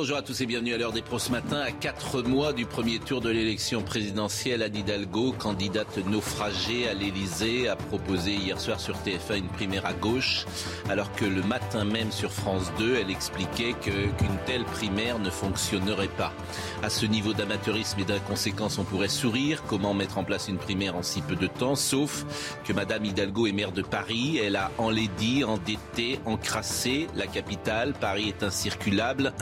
Bonjour à tous et bienvenue à l'heure des pros ce matin. À quatre mois du premier tour de l'élection présidentielle, Anne Hidalgo, candidate naufragée à l'Elysée, a proposé hier soir sur TF1 une primaire à gauche, alors que le matin même sur France 2, elle expliquait qu'une telle primaire ne fonctionnerait pas. À ce niveau d'amateurisme et d'inconséquence, on pourrait sourire. Comment mettre en place une primaire en si peu de temps? Sauf que Madame Hidalgo est maire de Paris. Elle a enlaidi, endetté, encrassé la capitale. Paris est incirculable,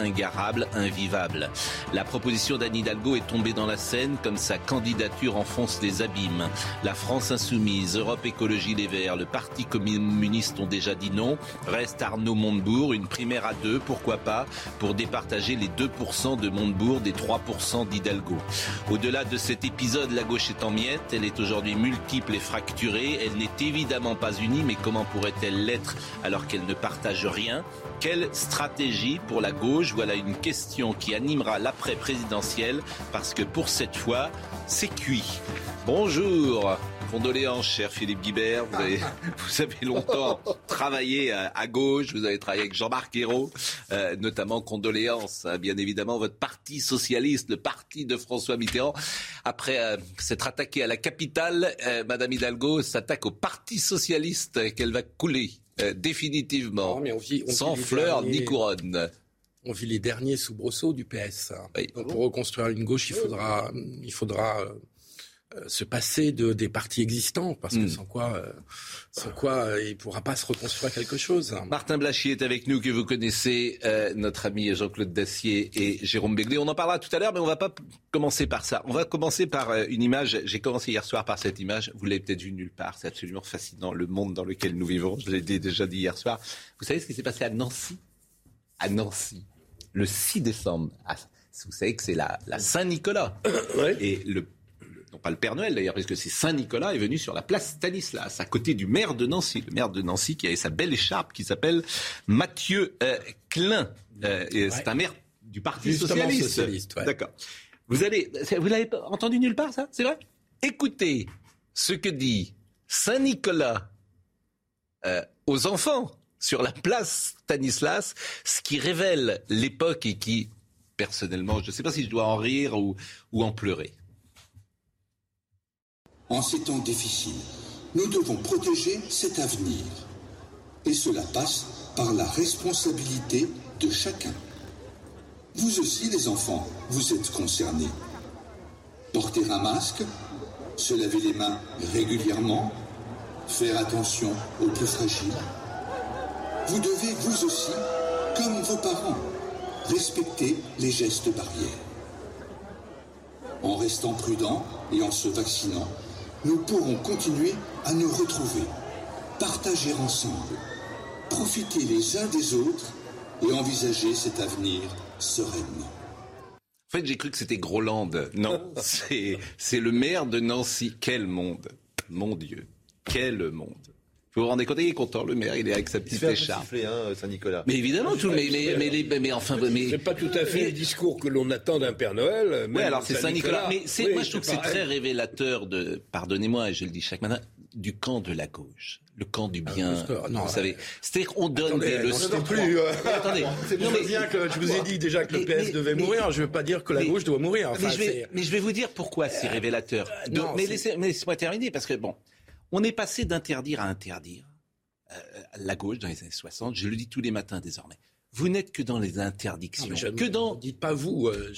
invivable. La proposition d'Anne Hidalgo est tombée dans la Seine comme sa candidature enfonce les abîmes. La France insoumise, Europe Écologie Les Verts, le Parti communiste ont déjà dit non. Reste Arnaud Montebourg, une primaire à deux, pourquoi pas, pour départager les 2% de Montebourg des 3% d'Hidalgo. Au-delà de cet épisode, la gauche est en miettes, elle est aujourd'hui multiple et fracturée, elle n'est évidemment pas unie, mais comment pourrait-elle l'être alors qu'elle ne partage rien? Quelle stratégie pour la gauche? Voilà une question qui animera l'après-présidentielle parce que pour cette fois, c'est cuit. Bonjour Condoléances, cher Philippe Guibert. Vous avez, vous avez longtemps travaillé à, gauche. Vous avez travaillé avec Jean-Marc Ayrault, euh, notamment condoléances, hein, bien évidemment, votre parti socialiste, le parti de François Mitterrand. Après euh, s'être attaqué à la capitale, euh, Madame Hidalgo s'attaque au parti socialiste qu'elle va couler définitivement, sans fleurs ni couronne. On vit les derniers soubresauts du PS. Donc pour reconstruire une gauche, il faudra, il faudra euh, se passer de, des partis existants, parce que hmm. sans quoi, euh, sans quoi euh, il ne pourra pas se reconstruire quelque chose. Martin Blachier est avec nous, que vous connaissez, notre ami Jean-Claude Dacier et Jérôme Béglé. On en parlera tout à l'heure, mais on ne va pas commencer par ça. On va commencer par une image. J'ai commencé hier soir par cette image. Vous l'avez peut-être vue nulle part. C'est absolument fascinant, le monde dans lequel nous vivons. Je l'ai déjà dit hier soir. Vous savez ce qui s'est passé à Nancy? À Nancy, le 6 décembre. Ah, vous savez que c'est la, la Saint-Nicolas. Et le non pas le Père Noël d'ailleurs, parce que c'est Saint-Nicolas est venu sur la place Stanislas, à côté du maire de Nancy. Le maire de Nancy qui avait sa belle écharpe qui s'appelle Mathieu euh, Klein. Euh, c'est un maire du Parti socialiste. D'accord. Vous allez, vous l'avez entendu nulle part ça, c'est vrai? Écoutez ce que dit Saint-Nicolas euh, aux enfants sur la place Stanislas, ce qui révèle l'époque et qui, personnellement, je ne sais pas si je dois en rire ou en pleurer. En ces temps difficiles, nous devons protéger cet avenir. Et cela passe par la responsabilité de chacun. Vous aussi, les enfants, vous êtes concernés. Porter un masque, se laver les mains régulièrement, faire attention aux plus fragiles. Vous devez, vous aussi, comme vos parents, respecter les gestes barrières. En restant prudent et en se vaccinant, nous pourrons continuer à nous retrouver, partager ensemble, profiter les uns des autres et envisager cet avenir sereinement. En fait, j'ai cru que c'était Groland. Non, c'est le maire de Nancy. Quel monde Mon Dieu, quel monde vous vous rendez compte, il est content, le maire, il est avec sa petite écharpe. Hein, Saint-Nicolas. Mais évidemment, tout, mais, mais, mais, mais, enfin, mais. C'est pas tout à fait le discours que l'on attend d'un Père Noël. Oui, alors c'est Saint-Nicolas. mais c'est, moi, je trouve que c'est très révélateur de, pardonnez-moi, et je le dis chaque matin, du camp de la gauche. Le camp du bien, ah, non, vous savez. C'est-à-dire qu'on donne des leçons. Plus, euh, attendez, c'est bien que je vous ai dit déjà que le PS devait mourir. Je ne veux pas dire que la gauche doit mourir. mais, je vais, mais je vais vous dire pourquoi c'est révélateur. Euh, mais laissez-moi terminer parce que bon, on est passé d'interdire à interdire. Euh, la gauche dans les années 60, je le dis tous les matins désormais. Vous n'êtes que dans les interdictions. que dans. Dites pas vous. Euh,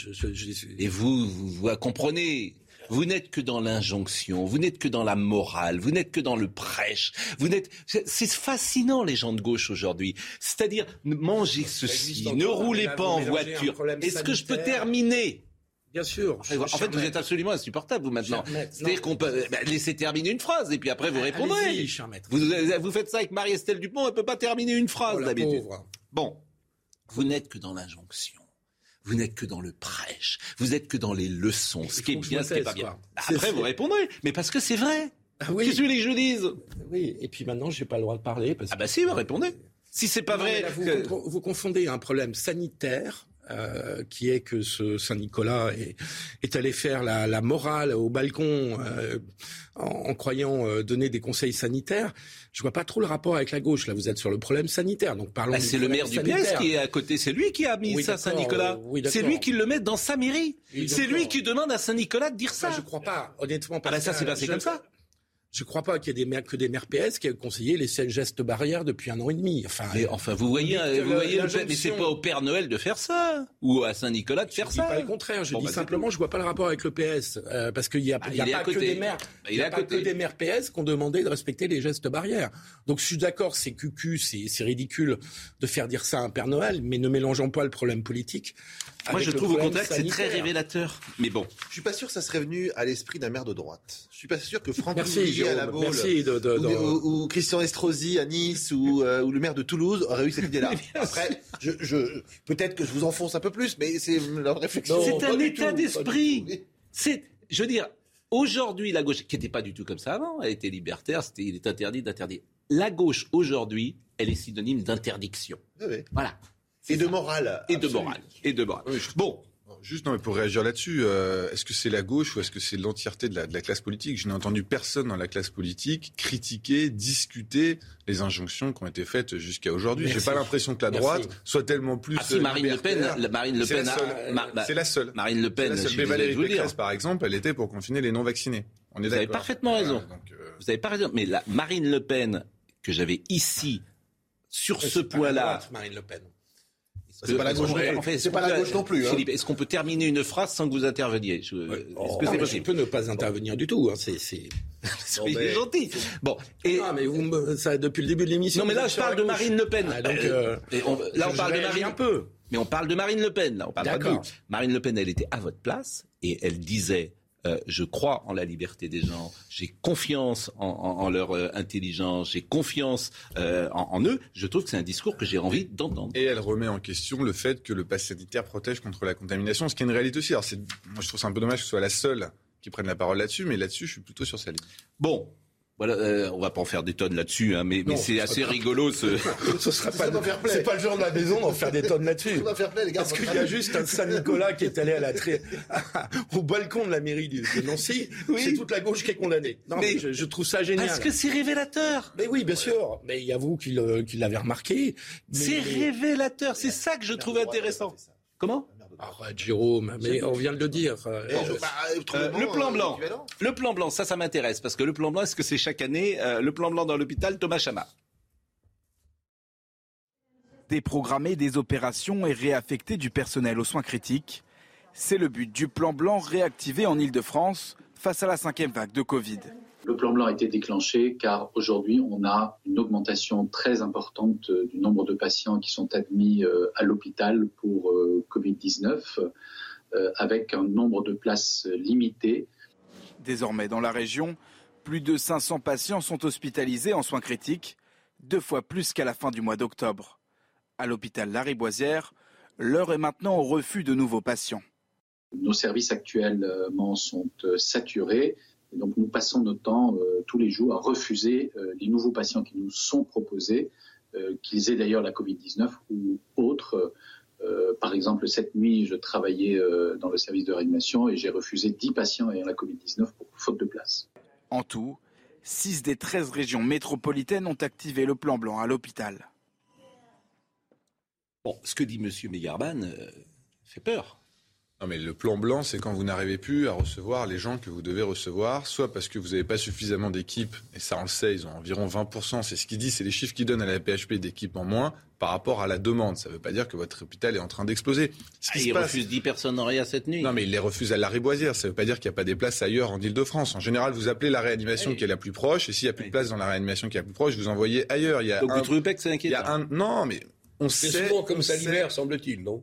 Et vous, vous, comprenez. Vous n'êtes que dans l'injonction, vous n'êtes que dans la morale, vous n'êtes que dans le prêche. Vous n'êtes. C'est fascinant les gens de gauche aujourd'hui. C'est-à-dire mangez ceci, ne roulez pas en voiture. Est-ce que je peux terminer? Bien sûr. en fait, vous êtes absolument insupportable, vous, maintenant. C'est-à-dire qu'on peut bah, laisser terminer une phrase et puis après vous répondrez. Vous, vous, faites ça avec Marie-Estelle Dupont, elle ne peut pas terminer une phrase oh, d'habitude. Bon, vous n'êtes que dans l'injonction. Vous n'êtes que dans le prêche. Vous n'êtes que dans les leçons. Ce qui est bien, ce qui n'est pas bien. Après, vous répondrez. Mais parce que c'est vrai. Ah oui. Qu'est-ce que je dise? Oui, et puis maintenant, je n'ai pas le droit de parler. Parce ah bah si, vous répondez. Si c'est pas vrai. vous, confondez un problème sanitaire euh, qui est que ce Saint-Nicolas est, est, allé faire la, la morale au balcon euh, en, croyant euh, donner des conseils sanitaires. Je vois pas trop le rapport avec la gauche. Là, vous êtes sur le problème sanitaire. Donc parlons. Bah, c'est le maire du PS qui est à côté. C'est lui qui a mis ça Saint-Nicolas. c'est lui qui le met dans sa mairie. c'est lui qui demande à Saint-Nicolas de dire ça. Bah, je crois pas, honnêtement. Pas ah bah ça, c'est passé comme ça. Je ne crois pas qu'il y ait des maires, que des maires PS qui aient conseillé les gestes barrières depuis un an et demi. Enfin, mais, enfin vous voyez, vous voyez mais c'est pas au Père Noël de faire ça ou à Saint-Nicolas de faire je ça. Dis pas le contraire. Je dis bah, simplement, je vois pas le rapport avec le PS euh, parce qu'il y a, bah, y a pas que des maires, bah, il y a pas que des maires PS qui ont demandé de respecter les gestes barrières. Donc je suis d'accord, c'est cucu, c'est ridicule de faire dire ça à un Père Noël, mais ne mélangeons pas le problème politique moi, je trouve au contraire que c'est très révélateur. Mais bon. Je suis pas sûr que ça serait venu à l'esprit d'un maire de droite. Je suis pas sûr que Franck merci, à la Baule, ou, Christian Estrosi à Nice ou, euh, ou, le maire de Toulouse aurait eu cette idée-là. Après, je, je, peut-être que je vous enfonce un peu plus, mais c'est leur réflexion. C'est un état d'esprit. C'est, je veux dire, aujourd'hui, la gauche, qui n'était pas du tout comme ça avant, elle était libertaire, c'était, il est interdit d'interdire. La gauche, aujourd'hui, elle est synonyme d'interdiction. Oui. Voilà. Et de morale. Et de morale. Et de morale. bon. Juste non, mais pour réagir là-dessus, euh, est-ce que c'est la gauche ou est-ce que c'est l'entièreté de la, de la, classe politique? Je n'ai entendu personne dans la classe politique critiquer, discuter les injonctions qui ont été faites jusqu'à aujourd'hui. J'ai pas l'impression que la droite soit tellement plus. Ah si, Marine Le Pen, Marine Le Pen, c'est la seule. Marine Le Pen, mais Valérie Pécresse, par exemple, elle était pour confiner les non-vaccinés. On est Vous avez parfaitement raison. Euh, Vous avez pas raison. Mais la Marine Le Pen que j'avais ici sur ce point-là, Marine Le Pen. C'est pas la gauche, c'est pas la gauche non plus. Hein. Philippe, est-ce qu'on peut terminer une phrase sans que vous interveniez Est-ce que c'est possible Je peux ne pas intervenir du tout. Hein. C'est Soyez gentil. Bon, et ah, mais vous me, ça depuis le début de l'émission. Non, mais là, je parle de Marine Le Pen. Ah, donc, euh, là, on parle de Marine un peu. Mais on parle de Marine Le Pen. Là, on parle pas de Marine Le Pen, elle était à votre place et elle disait euh, je crois en la liberté des gens, j'ai confiance en, leur euh, intelligence, j'ai confiance euh, en, eux, je trouve que c'est un discours que j'ai envie d'entendre. Et elle remet en question le fait que le pass sanitaire protège contre la contamination, ce qui est une réalité aussi. Alors moi je trouve ça un peu dommage que ce soit la seule qui prenne la parole là-dessus, mais là-dessus je suis plutôt sur sa ligne. Bon, voilà, euh, on va pas en faire des tonnes là-dessus, hein, mais, mais c'est assez rigolo. Ce, ce sera pas, c'est pas le genre de la maison d'en faire des tonnes là-dessus. Parce qu'il y a juste un Saint-Nicolas qui est allé à la tri... au balcon de la mairie de Nancy. Oui. C'est toute la gauche qui est condamnée. Non, mais, je, trouve ça génial. Parce que c'est révélateur. Mais oui, bien sûr. Mais il y a vous qui l'avez remarqué. C'est révélateur. C'est ça que je trouve intéressant. Comment? Arrête, Jérôme, mais on vient de le dire. Euh, bah, euh, le plan blanc. Le plan blanc, ça, ça m'intéresse. Parce que le plan blanc, est-ce que c'est chaque année euh, le plan blanc dans l'hôpital Thomas Chama? Déprogrammer des opérations et réaffecter du personnel aux soins critiques. C'est le but du plan blanc réactivé en Ile-de-France face à la cinquième vague de Covid. Le plan blanc a été déclenché car aujourd'hui, on a une augmentation très importante euh, du nombre de patients qui sont admis euh, à l'hôpital pour euh, Covid-19 avec un nombre de places limité. Désormais, dans la région, plus de 500 patients sont hospitalisés en soins critiques, deux fois plus qu'à la fin du mois d'octobre. À l'hôpital Lariboisière, l'heure est maintenant au refus de nouveaux patients. Nos services actuellement sont saturés donc nous passons notre temps euh, tous les jours à refuser euh, les nouveaux patients qui nous sont proposés, euh, qu'ils aient d'ailleurs la Covid-19 ou autre. par exemple, cette nuit, je travaillais dans le service de réanimation et j'ai refusé 10 patients ayant la Covid-19 pour faute de place. En tout, 6 des 13 régions métropolitaines ont activé le plan blanc à l'hôpital. Bon, ce que dit M. Megarban fait peur. Non, mais le plan blanc, c'est quand vous n'arrivez plus à recevoir les gens que vous devez recevoir, soit parce que vous n'avez pas suffisamment d'équipes, et ça on le sait, ils ont environ 20%, c'est ce qu'ils disent, c'est les chiffres qu'ils donnent à la PHP d'équipes en moins par rapport à la demande. Ça ne veut pas dire que votre hôpital est en train d'exploser. Ah, ils refusent 10 personnes en réa cette nuit. Non, mais ils les refusent à la Riboisière. Ça ne veut pas dire qu'il n'y a pas des places ailleurs en Ile-de-France. En général, vous appelez la réanimation qui est la plus proche, et s'il n'y a plus de place dans la réanimation qui est la plus proche, vous envoyez ailleurs. Il y a Donc un... c'est inquiétant. Il y a un... Non, mais on sait... C'est souvent comme ça l'hiver, semble-t-il, non?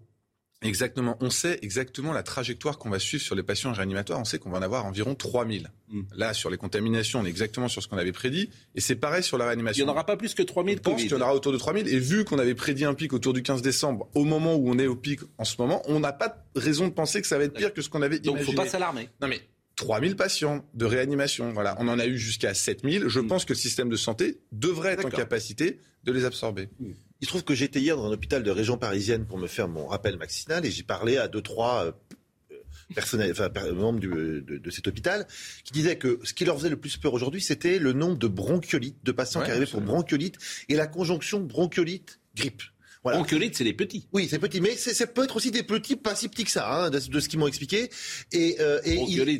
Exactement. On sait exactement la trajectoire qu'on va suivre sur les patients réanimatoires. On sait qu'on va en avoir environ 3000. Mm. Là, sur les contaminations, on est exactement sur ce qu'on avait prédit. Et c'est pareil sur la réanimation. Il n'y en aura pas plus que 3000 Je pense qu'il y en aura autour de 3000. Et vu qu'on avait prédit un pic autour du 15 décembre, au moment où on est au pic en ce moment, on n'a pas raison de penser que ça va être pire que ce qu'on avait imaginé. Donc il ne faut pas s'alarmer. Non mais 3000 patients de réanimation. Voilà, on en a eu jusqu'à 7000. Je mm. pense que le système de santé devrait être en capacité de les absorber. Mm. Il se trouve que j'étais hier dans un hôpital de région parisienne pour me faire mon rappel vaccinal et j'ai parlé à deux, trois euh, membres de, de, cet hôpital qui disaient que ce qui leur faisait le plus peur aujourd'hui, c'était le nombre de bronchiolites, de patients qui arrivaient pour bronchiolite et la conjonction bronchiolite-grippe. Voilà. c'est les petits. Oui, c'est petit, mais ça peut être aussi des petits, pas si petits que ça, hein, de, ce qu'ils m'ont expliqué. Et, euh,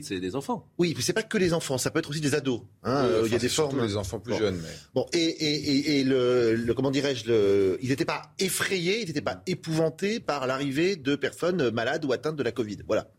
c'est des enfants. Oui, mais c'est pas que les enfants, ça peut être aussi des ados. Hein, il y a des formes. Les enfants plus jeunes. Mais... Bon, et, et, et le, comment dirais-je, le, ils n'étaient pas effrayés, ils n'étaient pas épouvantés par l'arrivée de personnes malades ou atteintes de la Covid. Voilà.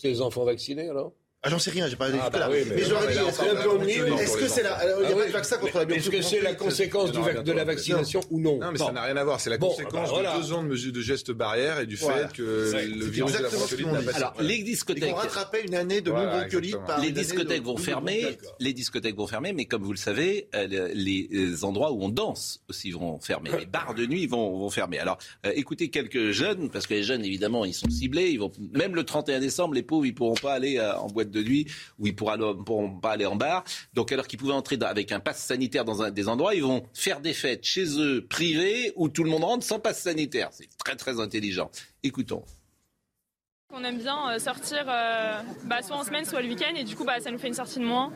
C'est les enfants vaccinés alors? Ah, j'en sais rien, j'ai pas ah, bah mais, mais j'aurais dit, est-ce que c'est la, il n'y a pas de vaccin contre la Est-ce que c'est la conséquence de la vaccination ou non Non, mais ça n'a rien à voir. C'est la conséquence de deux ans de mesures de gestes barrières et du fait que le virus de la bronchiolite n'a pas Alors, les discothèques. vont rattraper une année de non-bronchiolite par Les discothèques vont fermer, les discothèques vont fermer, mais comme vous le savez, les endroits où on danse aussi vont fermer. Les bars de nuit vont fermer. Alors, euh, écoutez quelques jeunes, parce que les jeunes, évidemment, ils sont ciblés. Ils vont, même le 31 décembre, les pauvres, ils pourront pas aller euh, en boîte de nuit où ils ne pourront pas aller en bar. Donc alors qu'ils pouvaient entrer avec un pass sanitaire dans des endroits, ils vont faire des fêtes chez eux privés où tout le monde rentre sans passe sanitaire. C'est très très intelligent. Écoutons. On aime bien euh, sortir euh, bah, soit en semaine, soit le week-end, et du coup, bah, ça nous fait une sortie de moins.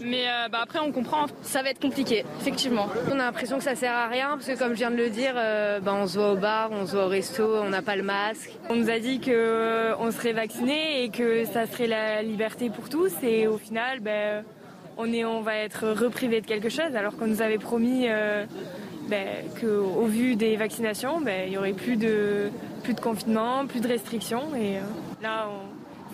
Mais euh, bah, après, on comprend. Ça va être compliqué, effectivement. On a l'impression que ça sert à rien parce que, comme je viens de le dire, euh, bah, on se voit au bar, on se voit au resto, on n'a pas le masque. On nous a dit qu'on euh, serait vacciné et que ça serait la liberté pour tous. Et au final, ben, on, est, on va être reprivé de quelque chose alors qu'on nous avait promis ben, qu'au vu des vaccinations, ben, il n'y aurait plus de, plus de confinement, plus de restrictions. Et là,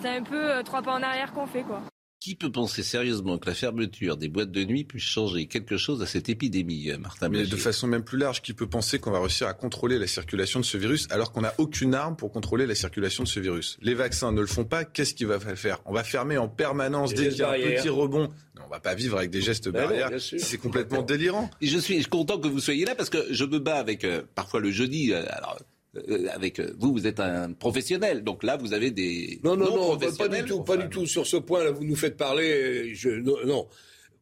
c'est un peu trois pas en arrière qu'on fait. quoi. Qui peut penser sérieusement que la fermeture des boîtes de nuit puisse changer quelque chose à cette épidémie, euh, Martin Mais de façon même plus large, qui peut penser qu'on va réussir à contrôler la circulation de ce virus alors qu'on n'a aucune arme pour contrôler la circulation de ce virus? Les vaccins ne le font pas, qu'est-ce qu'il va faire? On va fermer en permanence dès qu'il y a un petit rebond. On on va pas vivre avec des gestes ben barrières. C'est complètement délirant. je suis content que vous soyez là parce que je me bats avec euh, parfois le jeudi. Euh, alors, euh, avec euh, vous, vous êtes un professionnel, donc là, vous avez des non, non, non, pas du tout, pas du tout. Sur ce point-là, vous nous faites parler. Je, non,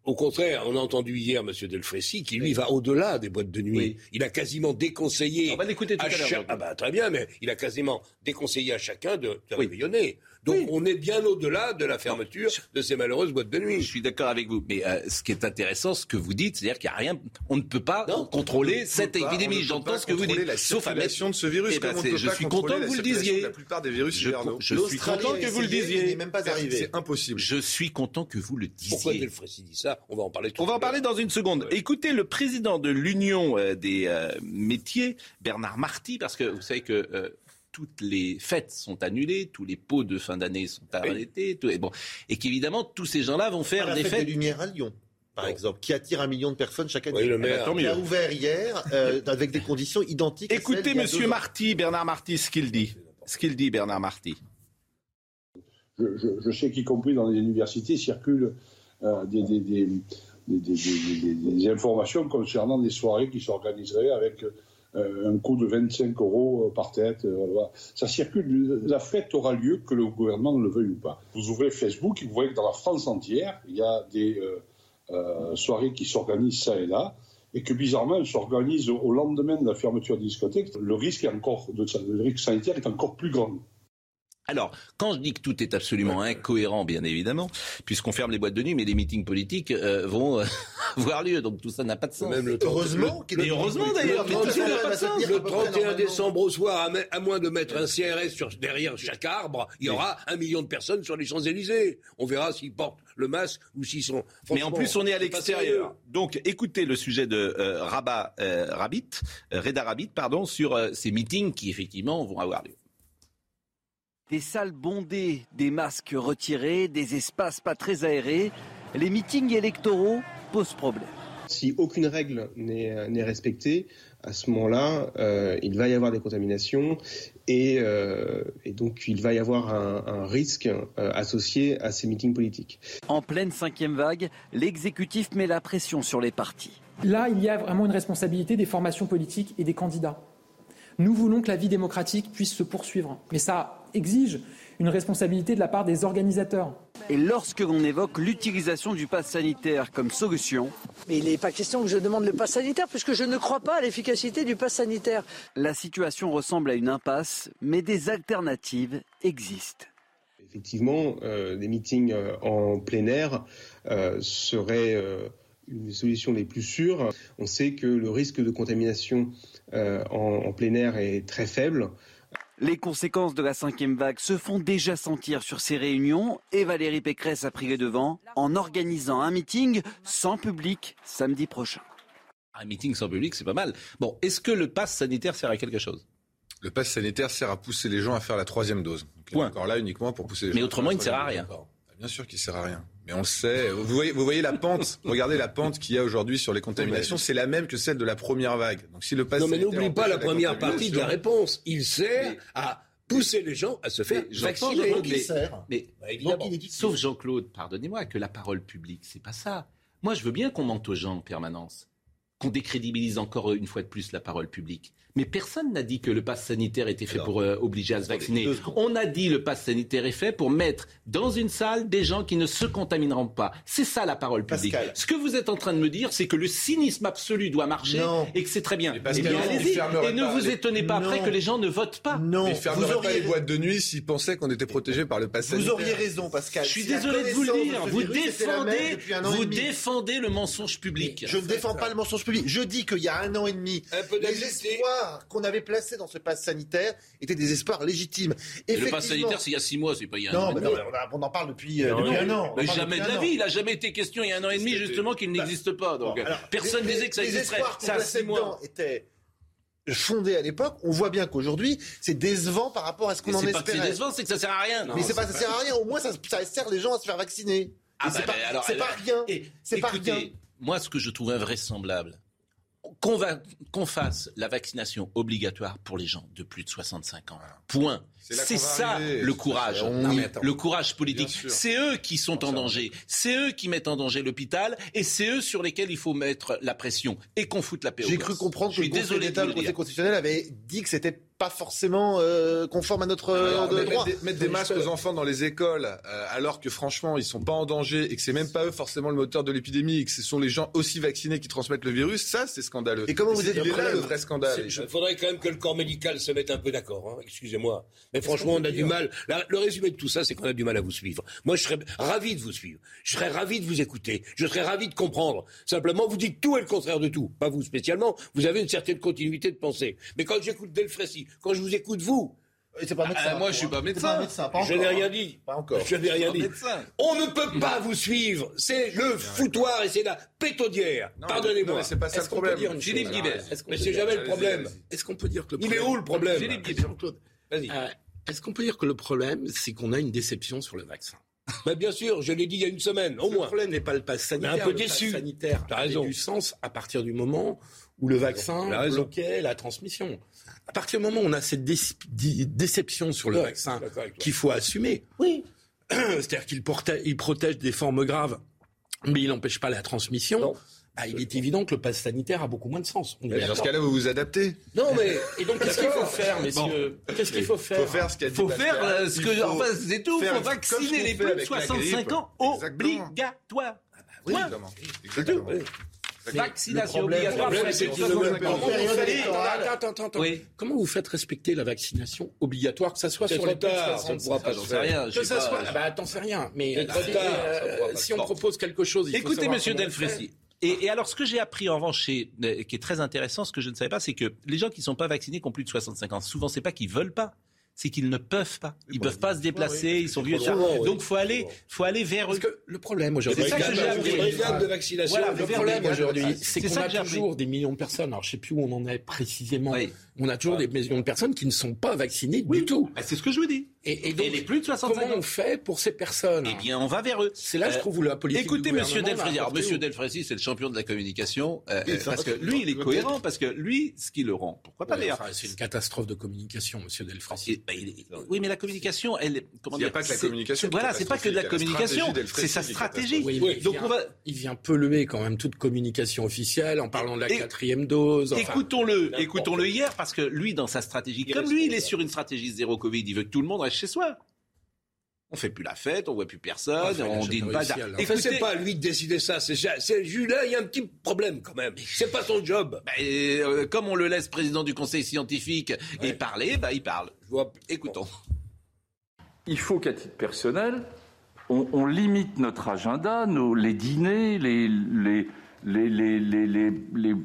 Au contraire, on a entendu hier M. Delfrécy qui, lui, va au-delà des boîtes de nuit. Il a quasiment déconseillé. On va l'écouter tout à, l'heure. Ah bah, très bien, mais il a quasiment déconseillé à chacun de, de réveillonner. Donc on est bien au-delà de la fermeture de ces malheureuses boîtes de nuit. Je suis d'accord avec vous. Mais euh, ce qui est intéressant, ce que vous dites, c'est-à-dire qu'il n'y a rien. On ne peut pas contrôler cette épidémie. J'entends ce que vous dites. La Sauf à de ce virus. Eh ben, je suis content que vous le disiez. La plupart des virus je, je suis content que vous le disiez. même pas arrivé. C'est impossible. Je suis content que vous le disiez. Pourquoi Delfrécy dit ça? On va en parler. Tout On va en parler dans une seconde. Écoutez le président de l'Union euh, des euh, métiers, Bernard Marty, parce que vous savez que toutes les fêtes sont annulées, tous les pots de fin d'année sont arrêtés, et, bon, et qu'évidemment tous ces gens-là vont faire des fête fêtes. de lumière à Lyon par exemple, qui attire un million de personnes chaque année. Oui, le maire. qui a ouvert hier euh, avec des conditions identiques. Écoutez, à Monsieur Marty, Bernard Marty, ce qu'il dit. Ce qu'il dit, Bernard Marty. Je, sais qu'y compris dans les universités circulent euh, des, des, des, informations concernant des soirées qui s'organiseraient avec euh, un coût de 25 euros euh, par tête. Euh, Ça circule. La fête aura lieu que le gouvernement le veuille ou pas. Vous ouvrez Facebook et vous voyez que dans la France entière, il y a des soirées qui s'organisent ça et là et que bizarrement, elles s'organisent au lendemain de la fermeture des discothèques, le risque, est encore, le risque sanitaire est encore plus grand. Alors, quand je dis que tout est absolument incohérent, bien évidemment, puisqu'on ferme les boîtes de nuit, mais les meetings politiques euh, vont euh, avoir lieu, donc tout ça n'a pas de sens. Même le heureusement, mais heureusement d'ailleurs, mais tout ça n'a pas de sens. Le 31 décembre au soir, à moins de mettre un CRS sur, derrière chaque arbre, il y aura un million de personnes sur les Champs-Élysées. On verra s'ils portent le masque ou s'ils sont. Mais en plus, on est à l'extérieur. Donc, écoutez le sujet de euh, Rabat Rabbit, Reda Rabbit, pardon, sur ces meetings qui effectivement vont avoir lieu. Des salles bondées, des masques retirés, des espaces pas très aérés, les meetings électoraux posent problème. Si aucune règle n'est respectée, à ce moment-là, euh, il va y avoir des contaminations et, euh, donc il va y avoir un, risque euh, associé à ces meetings politiques. En pleine cinquième vague, l'exécutif met la pression sur les partis. Là, il y a vraiment une responsabilité des formations politiques et des candidats. Nous voulons que la vie démocratique puisse se poursuivre, mais ça exige une responsabilité de la part des organisateurs. Et lorsque l'on évoque l'utilisation du pass sanitaire comme solution. Mais il n'est pas question que je demande le pass sanitaire, puisque je ne crois pas à l'efficacité du pass sanitaire. La situation ressemble à une impasse, mais des alternatives existent. Effectivement, euh, des meetings euh, en plein air euh, seraient une des solutions les plus sûres. On sait que le risque de contamination en plein air est très faible. Les conséquences de la cinquième vague se font déjà sentir sur ces réunions et Valérie Pécresse a pris les devants en organisant un meeting sans public samedi prochain. Un meeting sans public, c'est pas mal. Bon, est-ce que le pass sanitaire sert à quelque chose? Le pass sanitaire sert à pousser les gens à faire la troisième dose. Point. Encore là uniquement pour pousser les Mais gens. Mais autrement, il ne sert à rien. Bien sûr qu'il sert à rien. Mais on le sait. Vous voyez, vous voyez la pente. Regardez la pente qu'il y a aujourd'hui sur les contaminations. C'est la même que celle de la première vague. Donc si le non, mais n'oublie pas la première partie de la réponse. Il sert à pousser les gens à se faire vacciner. Mais, mais évidemment, sauf Jean-Claude, pardonnez-moi, que la parole publique, c'est pas ça. Moi, je veux bien qu'on mente aux gens en permanence, qu'on décrédibilise encore une fois de plus la parole publique. Mais personne n'a dit que le pass sanitaire était fait pour euh, obliger à se vacciner. On a dit le pass sanitaire est fait pour mettre dans une salle des gens qui ne se contamineront pas. C'est ça la parole publique. Ce que vous êtes en train de me dire, c'est que le cynisme absolu doit marcher et que c'est très bien. Eh bien et ne vous étonnez pas après que les gens ne votent pas. Non. Ils fermeraient auriez... pas les boîtes de nuit s'ils pensaient qu'on était protégé par le pass sanitaire. Vous auriez raison, Pascal. Je suis désolé de vous le dire. Vous défendez, vous défendez le mensonge public. Je ne défends pas le mensonge public. Je dis qu'il y a un an et demi, les espoirs qu'on avait placés dans ce pass sanitaire étaient des espoirs légitimes. Le pass sanitaire, c'est il y a six mois, c'est pas il y a un an. Non, on en parle depuis, euh, depuis un an. Mais jamais de la vie. Il n'a jamais été question il y a un an et demi, justement, qu'il bah, n'existe pas. Donc, personne ne disait que ça existerait. Ça six mois. Étaient fondé à l'époque, on voit bien qu'aujourd'hui, c'est décevant par rapport à ce qu'on en espérait. C'est pas décevant, c'est que ça sert à rien. mais c'est pas, ça sert à rien. Au moins, ça, ça sert les gens à se faire vacciner. Ah bah, c'est pas, rien. C'est pas rien. Moi, ce que je trouve invraisemblable, qu'on fasse la vaccination obligatoire pour les gens de plus de 65 ans. Point. C'est ça le courage. le courage politique. C'est eux qui sont en danger. C'est eux qui mettent en danger l'hôpital et c'est eux sur lesquels il faut mettre la pression et qu'on foute la paix. J'ai cru comprendre que le Conseil d'État, le Conseil constitutionnel avait dit que c'était pas forcément euh, conforme à notre alors, droit. Mettre des, mettre des masques aux enfants dans les écoles, euh, alors que franchement ils sont pas en danger et que c'est même pas eux forcément le moteur de l'épidémie et que ce sont les gens aussi vaccinés qui transmettent le virus, ça c'est scandaleux. Et comment vous êtes là le vrai scandale Il faudrait quand même que le corps médical se mette un peu d'accord. Hein, Excusez-moi, mais franchement on a du mal. le résumé de tout ça, c'est qu'on a du mal à vous suivre. Moi je serais ravi de vous suivre. Je serais ravi de vous écouter. Je serais ravi de comprendre. Simplement vous dites tout et le contraire de tout. Pas vous spécialement. Vous avez une certaine continuité de pensée. Mais quand j'écoute Delfrécy, quand je vous écoute vous. C'est pas médecin. Ah, moi, je suis pas médecin. je n'ai rien dit. Pas encore. Je n'ai rien dit. On ne peut pas vous suivre. C'est le foutoir et c'est la pétaudière. Pardonnez-moi. C'est pas ça le problème. Philippe Guibert. Mais c'est jamais le problème. Est-ce qu'on peut dire que le Il est où le problème Philippe Guibert. Vas-y. Est-ce qu'on peut dire que le problème, c'est qu'on a une déception sur le vaccin mais bien sûr, je l'ai dit il y a une semaine, au moins. Le problème n'est pas le pass sanitaire. un peu déçu. Le pass sanitaire a du sens à partir du moment où le vaccin bloquait la transmission. À partir du moment où on a cette déception sur le vaccin qu'il faut assumer, oui. c'est-à-dire qu'il il protège des formes graves, mais il n'empêche pas la transmission. Ah, il est évident que le pass sanitaire a beaucoup moins de sens. dans ce cas-là, vous vous adaptez. Non, mais et donc qu'est-ce qu'il faut faire, messieurs Qu'est-ce qu'il faut faire Il faut faire ce qu'a dit faut faire euh, ce que, enfin, c'est tout. Il faut vacciner les plus de 65 ans obligatoire. Ah bah oui. Vaccination obligatoire. Comment vous faites respecter la vaccination obligatoire, que ça soit sur les tard, ça ne pourra pas se rien. Que ça soit, bah, attends, c'est rien. Mais si on propose quelque chose, il faut Écoutez, Monsieur Delfrécy. Et, et, alors, ce que j'ai appris en revanche, qui est très intéressant, ce que je ne savais pas, c'est que les gens qui ne sont pas vaccinés, qui ont plus de 65 ans, souvent, c'est pas qu'ils veulent pas, c'est qu'ils ne peuvent pas. Ils ne peuvent pas se déplacer, ils sont vieux. Donc, faut aller, faut aller vers eux. Parce que le problème aujourd'hui, c'est ça que j'ai appris. de vaccination. Voilà, le problème aujourd'hui, c'est qu'on a toujours des millions de personnes. Alors, je sais plus où on en est précisément. On a toujours des millions de personnes qui ne sont pas vaccinées du tout. Bah, c'est ce que je vous dis. Et, donc, les plus de 65 comment on fait pour ces personnes Eh bien, on va vers eux. C'est là, je trouve, où la politique Écoutez, du Monsieur Delfrécy. Alors, Monsieur Delfrécy, c'est le champion de la communication, euh, parce que lui, il est cohérent, parce que lui, ce qui le rend, pourquoi pas d'ailleurs C'est une catastrophe de communication, Monsieur Delfrécy. Bah, oui, mais la communication, elle, comment dire Il n'y a pas que la communication. Voilà, c'est pas que de la communication, c'est sa stratégie. donc on va. Il vient polluer quand même toute communication officielle en parlant de la quatrième dose. Écoutons-le, écoutons-le hier, parce que lui, dans sa stratégie, comme lui, il est sur une stratégie zéro Covid, il veut que tout le monde reste chez soi. On fait plus la fête, on voit plus personne, on dit pas. Écoutez, c'est pas à lui de décider ça. C'est Julien, il y a un petit problème quand même. C'est pas son job. Bah, euh, comme on le laisse président du conseil scientifique et parler, bah il parle. Écoutons. Il faut qu'à titre personnel, on, limite notre agenda, nos, les dîners, les, les, les, les, les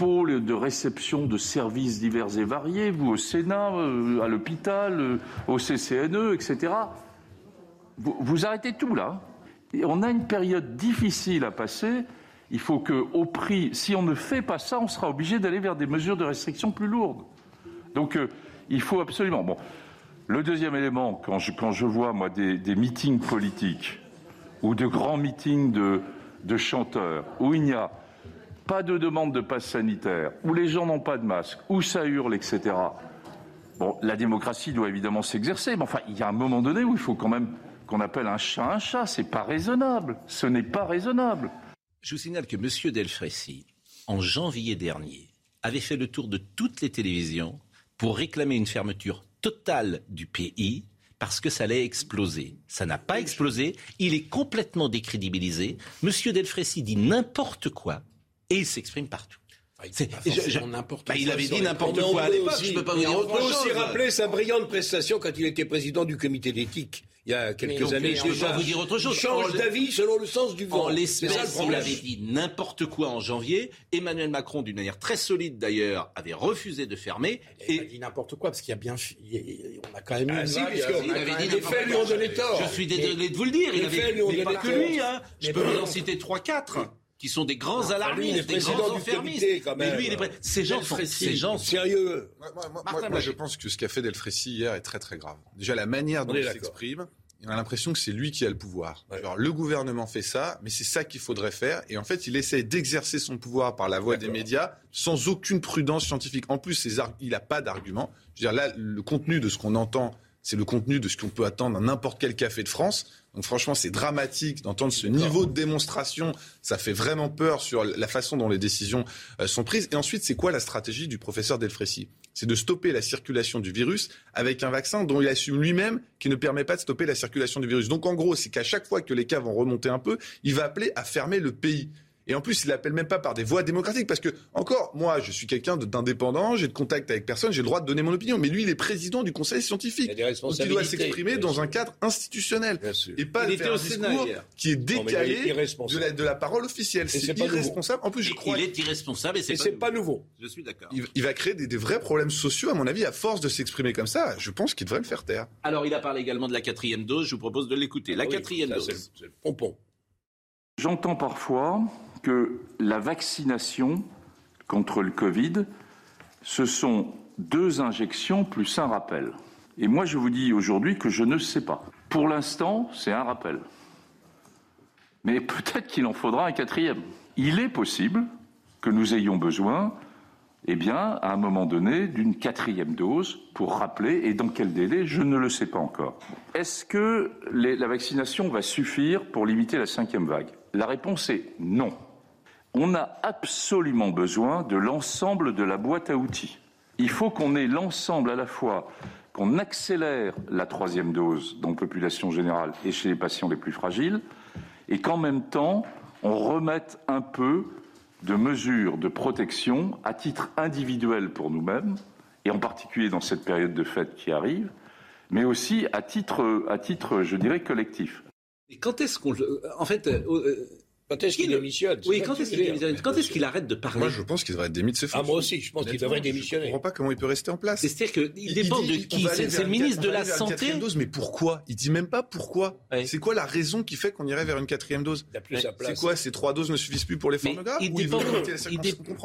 de réception de services divers et variés, vous au Sénat, euh, à l'hôpital, euh, au CCNE, etc. Vous, arrêtez tout là. on a une période difficile à passer. Il faut que, au prix, si on ne fait pas ça, on sera obligé d'aller vers des mesures de restriction plus lourdes. Donc, euh, il faut absolument. Bon, le deuxième élément, quand je, quand je vois moi des, meetings politiques ou de grands meetings de, de chanteurs où il n'y a pas de demande de passe sanitaire, où les gens n'ont pas de masque, où ça hurle, etc. Bon, la démocratie doit évidemment s'exercer, mais enfin, il y a un moment donné où il faut quand même qu'on appelle un chat un chat. C'est pas raisonnable. Ce n'est pas raisonnable. Je vous signale que M. Delfrécy, en janvier dernier, avait fait le tour de toutes les télévisions pour réclamer une fermeture totale du pays parce que ça allait exploser. Ça n'a pas explosé. Il est complètement décrédibilisé. M. Delfrécy dit n'importe quoi et il s'exprime partout. Bah, il avait dit n'importe quoi à l'époque. Je peux pas vous dire autre chose. On peut aussi rappeler sa brillante prestation quand il était président du comité d'éthique il y a quelques années. Je ne peux pas vous dire autre chose. Il change d'avis selon le sens du vent. En l'espèce, il avait dit n'importe quoi en janvier. Emmanuel Macron, d'une manière très solide d'ailleurs, avait refusé de fermer. Il et... a dit n'importe quoi parce qu'il y a bien, on a quand même eu ah, si, il avait dit les faits lui ont donné tort. Je suis désolé de vous le dire. Il avait, pas que lui. Hein. Je peux vous en citer trois, quatre qui sont des grands alarmistes, des grands enfermistes. Mais lui, il est ces gens sont, ces gens sérieux. Moi, je pense que ce qu'a fait Delfrécy hier est très très grave. Déjà, la manière dont il s'exprime, on a l'impression que c'est lui qui a le pouvoir. Alors, le gouvernement fait ça, mais c'est ça qu'il faudrait faire. Et en fait, il essaie d'exercer son pouvoir par la voie des médias sans aucune prudence scientifique. En plus, il n'a pas d'argument. Je veux dire, là, le contenu de ce qu'on entend, c'est le contenu de ce qu'on peut attendre à n'importe quel café de France. Donc franchement, c'est dramatique d'entendre ce niveau de démonstration. Ça fait vraiment peur sur la façon dont les décisions euh, sont prises. Et ensuite, c'est quoi la stratégie du professeur Delfrécy C'est de stopper la circulation du virus avec un vaccin dont il assume lui-même qu'il ne permet pas de stopper la circulation du virus. Donc en gros, c'est qu'à chaque fois que les cas vont remonter un peu, il va appeler à fermer le pays. Et en plus, il l'appelle même pas par des voies démocratiques, parce que, encore, moi, je suis quelqu'un d'indépendant, j'ai de contact avec personne, j'ai le droit de donner mon opinion. Mais lui, il est président du conseil scientifique. Il Donc il doit s'exprimer dans un cadre institutionnel. Et pas il faire un discours qui est décalé de, la, de, la, parole officielle. C'est irresponsable. En plus, je crois. Il est irresponsable et c'est pas, nouveau. Je suis d'accord. Il, va créer des, des, vrais problèmes sociaux, à mon avis, à force de s'exprimer comme ça. Je pense qu'il devrait le faire taire. Alors, il a parlé également de la quatrième dose. Je vous propose de l'écouter. La ah quatrième dose. C'est le pompon. J'entends parfois que la vaccination contre le Covid, ce sont deux injections plus un rappel. Et moi, je vous dis aujourd'hui que je ne sais pas. Pour l'instant, c'est un rappel. Mais peut-être qu'il en faudra un quatrième. Il est possible que nous ayons besoin, eh bien, à un moment donné, d'une quatrième dose pour rappeler, et dans quel délai, je ne le sais pas encore. Est-ce que la vaccination va suffire pour limiter la cinquième vague? La réponse est non on a absolument besoin de l'ensemble de la boîte à outils. Il faut qu'on ait l'ensemble à la fois, qu'on accélère la troisième dose dans la population générale et chez les patients les plus fragiles, et qu'en même temps, on remette un peu de mesures de protection à titre individuel pour nous-mêmes, et en particulier dans cette période de fête qui arrive, mais aussi à titre, je dirais, collectif. Quand est-ce qu'on... En fait, euh, Quand est-ce qu'il démissionne Oui, quand est-ce qu'il démissionne Quand est-ce qu'il arrête de parler Moi, je pense qu'il devrait être démis de ses fonctions. Ah, moi aussi, je pense qu'il devrait démissionner. Je ne comprends pas comment il peut rester en place. C'est-à-dire qu'il dépend de qui C'est le ministre de la Santé dose, mais pourquoi? Il dit même pas pourquoi. C'est quoi la raison qui fait qu'on irait vers une quatrième dose? C'est quoi? Ces trois doses ne suffisent plus pour les formes graves Il dépend,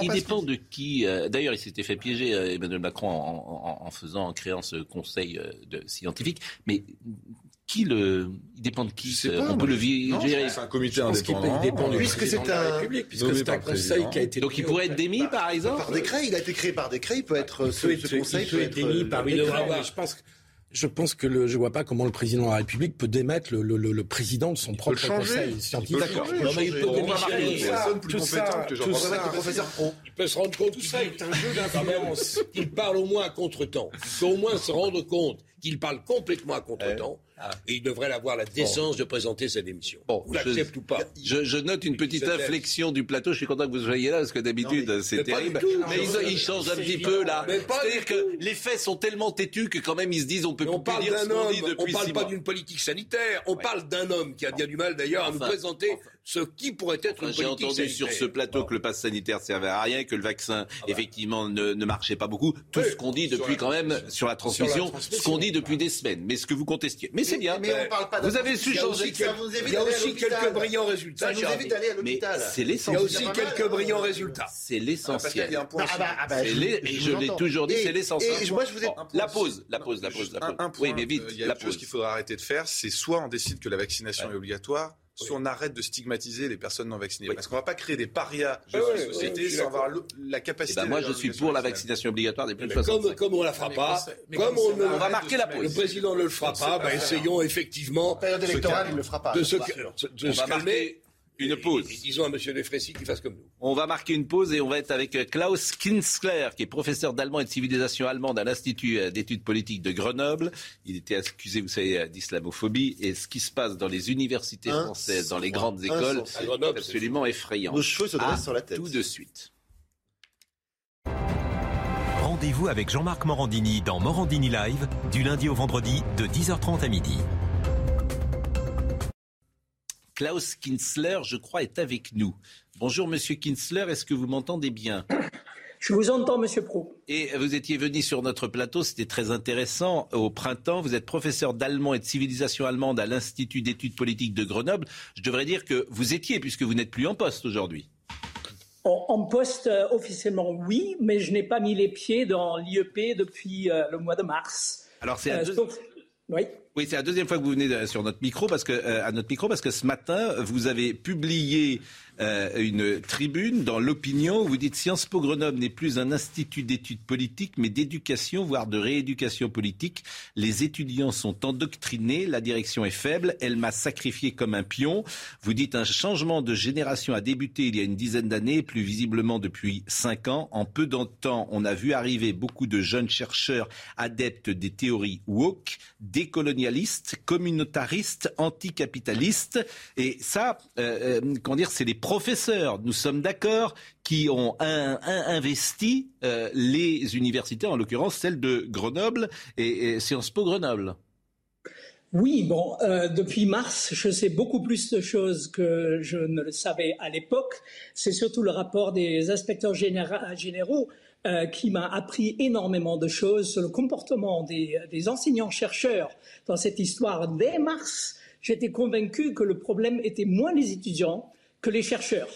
il dépend de qui. Euh, d'ailleurs, il s'était fait piéger euh, Emmanuel Macron en, faisant, en créant ce conseil euh, scientifique. Mais qui le il dépend de qui on peut le gérer c'est un comité indépendant il dépend puisque c'est un public puisque c'est un conseil qui a été donc il pourrait être démis par exemple par décret il a été créé par décret il peut être ce, conseil peut être démis par décret je pense je pense que le, je vois pas comment le président de la République peut démettre le, le, le président de son propre conseil scientifique. D'accord. Non, mais il peut démissionner. Tout ça, tout ça, professeur Pro. Il peut se rendre compte tout ça est un jeu d'influence. Il parle au moins à contre-temps. Il faut au moins se rendre compte qu'il parle complètement à contre-temps. Ah. Et il devrait avoir la décence de présenter sa démission. Bon, Vous l'acceptez ou pas je, je, note une petite inflexion du plateau. Je suis content que vous soyez là parce que d'habitude c'est terrible. mais ils, ils, changent un petit peu là. C'est-à-dire que les faits sont tellement têtus que quand même ils se disent on peut on parle dire ce qu'on dit depuis On parle pas d'une politique sanitaire. On parle d'un homme qui a bien du mal d'ailleurs à nous présenter ce qui pourrait être une J'ai entendu sur ce plateau que le pass sanitaire servait à rien, que le vaccin ah bah. effectivement ne, ne, marchait pas beaucoup. Tout ce qu'on dit depuis quand même sur la transmission, ce qu'on dit depuis des semaines. Mais ce que vous contestiez. Mais c'est bien. Mais on parle pas vous avez su changer. Il y a aussi quelques brillants résultats. Ça nous évite d'aller à l'hôpital. C'est l'essentiel. Il y a aussi quelques brillants résultats. C'est l'essentiel. Je l'ai toujours dit, c'est l'essentiel. La pause, la pause, la pause, la pause. Oui, mais vite. Il y a une chose qu'il faudra arrêter de faire, c'est soit on décide que la vaccination est obligatoire, si on arrête de stigmatiser les personnes non vaccinées. Parce qu'on ne va pas créer des parias de la société sans avoir la capacité. Eh ben moi, je suis pour la vaccination obligatoire des plus de 65 Comme, on ne la fera pas, comme on, on va marquer la pause. Le président ne le fera pas, ben essayons effectivement. En période électorale, il ne le fera pas. De se, de se calmer une pause. disons à M. Defressy qu'il fasse comme nous. On va marquer une pause et on va être avec euh, Klaus Kinzler, qui est professeur d'allemand et de civilisation allemande à l'Institut euh, d'études politiques de Grenoble. Il était accusé, vous savez, euh, d'islamophobie. Et ce qui se passe dans les universités françaises, dans les grandes écoles, c'est absolument effrayant. Nos cheveux se dressent sur la tête. Tout de suite. Rendez-vous avec Jean-Marc Morandini dans Morandini Live, du lundi au vendredi, de 10h30 à midi. Klaus Kinsler, je crois, est avec nous. Bonjour, Monsieur Kinsler, est-ce que vous m'entendez bien? Je vous entends, Monsieur Pro. Et vous étiez venu sur notre plateau, c'était très intéressant. Au printemps, vous êtes professeur d'allemand et de civilisation allemande à l'Institut d'études politiques de Grenoble. Je devrais dire que vous étiez, puisque vous n'êtes plus en poste aujourd'hui. En, poste, euh, officiellement, oui, mais je n'ai pas mis les pieds dans l'IEP depuis euh, le mois de mars. Alors, c'est euh, oui. Oui, c'est la deuxième fois que vous venez sur notre micro parce que à notre micro parce que ce matin vous avez publié euh, une tribune dans l'opinion où vous dites Sciences Po Grenoble n'est plus un institut d'études politiques, mais d'éducation, voire de rééducation politique. Les étudiants sont endoctrinés, la direction est faible, elle m'a sacrifié comme un pion. Vous dites un changement de génération a débuté il y a une dizaine d'années, plus visiblement depuis cinq ans. En peu de temps, on a vu arriver beaucoup de jeunes chercheurs adeptes des théories woke, décolonialistes, communautaristes, anticapitalistes. Et ça, euh, euh comment c'est les professeurs, nous sommes d'accord, qui ont investi euh, les universités, en l'occurrence celle de Grenoble et, Sciences Po Grenoble. Oui, bon, euh, depuis mars, je sais beaucoup plus de choses que je ne le savais à l'époque. C'est surtout le rapport des inspecteurs généraux euh, qui m'a appris énormément de choses sur le comportement des, enseignants-chercheurs dans cette histoire. Dès mars, j'étais convaincu que le problème était moins les étudiants, que les chercheurs.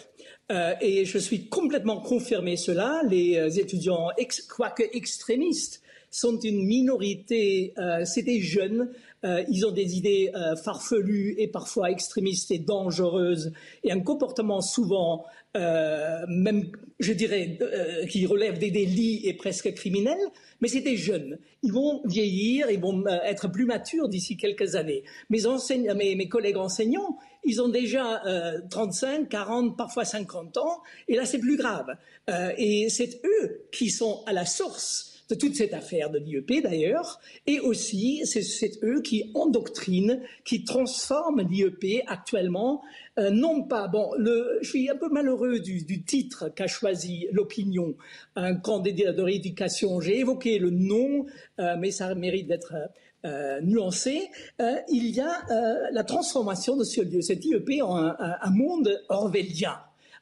Euh, et je suis complètement confirmé cela. Les euh, étudiants, quoique extrémistes, sont une minorité. C'est des jeunes. Ils ont des idées farfelues et parfois extrémistes et dangereuses et un comportement souvent, même, je dirais, qui relève des délits et presque criminels. Mais c'est des jeunes. Ils vont vieillir, ils vont être plus matures d'ici quelques années. Mes, mes, mes collègues enseignants, ils ont déjà 35, euh, 40, parfois 50 ans, et là c'est plus grave. Euh, et c'est eux qui sont à la source de toute cette affaire de l'IEP d'ailleurs, et aussi c'est eux qui endoctrinent, qui transforment l'IEP actuellement, euh, non pas, bon, le, je suis un peu malheureux du, du titre qu'a choisi l'opinion, un candidat de rééducation, j'ai évoqué le nom, euh, mais ça mérite d'être... Euh, nuancé, euh, il y a euh, la transformation de ce lieu, cet IEP, en un, un monde orwellien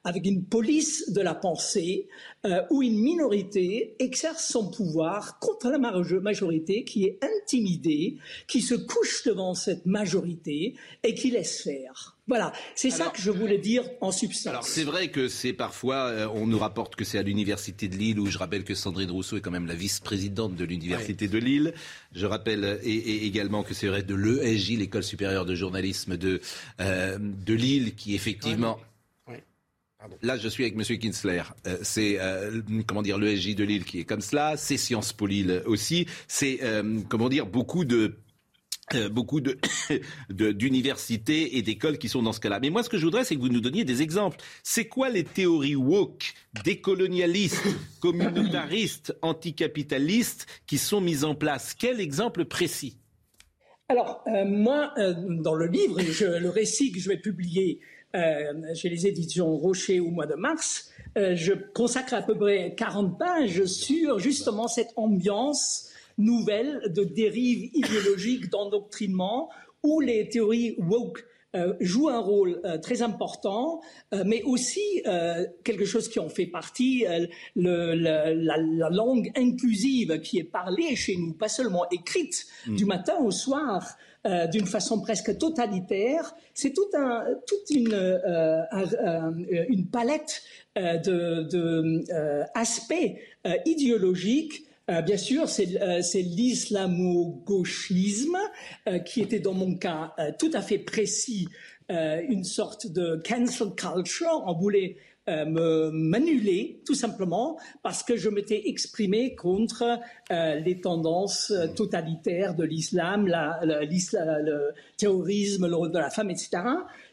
avec une police de la pensée euh, où une minorité exerce son pouvoir contre la majorité qui est intimidée, qui se couche devant cette majorité et qui laisse faire. Voilà, c'est ça que je voulais dire en substance. Alors c'est vrai que c'est parfois, euh, on nous rapporte que c'est à l'université de Lille, où je rappelle que Sandrine Rousseau est quand même la vice-présidente de l'université de Lille. Je rappelle et, et également que c'est vrai de l'ESJ, l'école supérieure de journalisme de, euh, de Lille, qui effectivement... Là, je suis avec M. Kinsler. Euh, c'est euh, comment dire l'ESJ de Lille qui est comme cela. C'est Sciences Po Lille aussi. C'est euh, comment dire beaucoup de euh, beaucoup de d'universités et d'écoles qui sont dans ce cas-là. Mais moi, ce que je voudrais, c'est que vous nous donniez des exemples. C'est quoi les théories woke, décolonialistes, communautaristes, anticapitalistes qui sont mises en place? Quel exemple précis? Alors, euh, moi, euh, dans le livre, je, le récit que je vais publier euh, chez les éditions Rocher au mois de mars, euh, je consacre à peu près 40 pages sur justement cette ambiance nouvelle de dérive idéologique, d'endoctrinement, où les théories woke euh, jouent un rôle euh, très important, euh, mais aussi euh, quelque chose qui en fait partie, euh, le, le, la, la, langue inclusive qui est parlée chez nous, pas seulement écrite mm. du matin au soir, euh, d'une façon presque totalitaire. C'est tout un, toute une, euh, un, une palette euh, de, de aspects idéologiques euh, bien sûr, c'est euh, l'islamo-gauchisme euh, qui était dans mon cas euh, tout à fait précis, euh, une sorte de cancel culture. On voulait euh, me m'annuler tout simplement parce que je m'étais exprimé contre euh, les tendances totalitaires de l'islam, la, la, le terrorisme, le rôle de la femme, etc.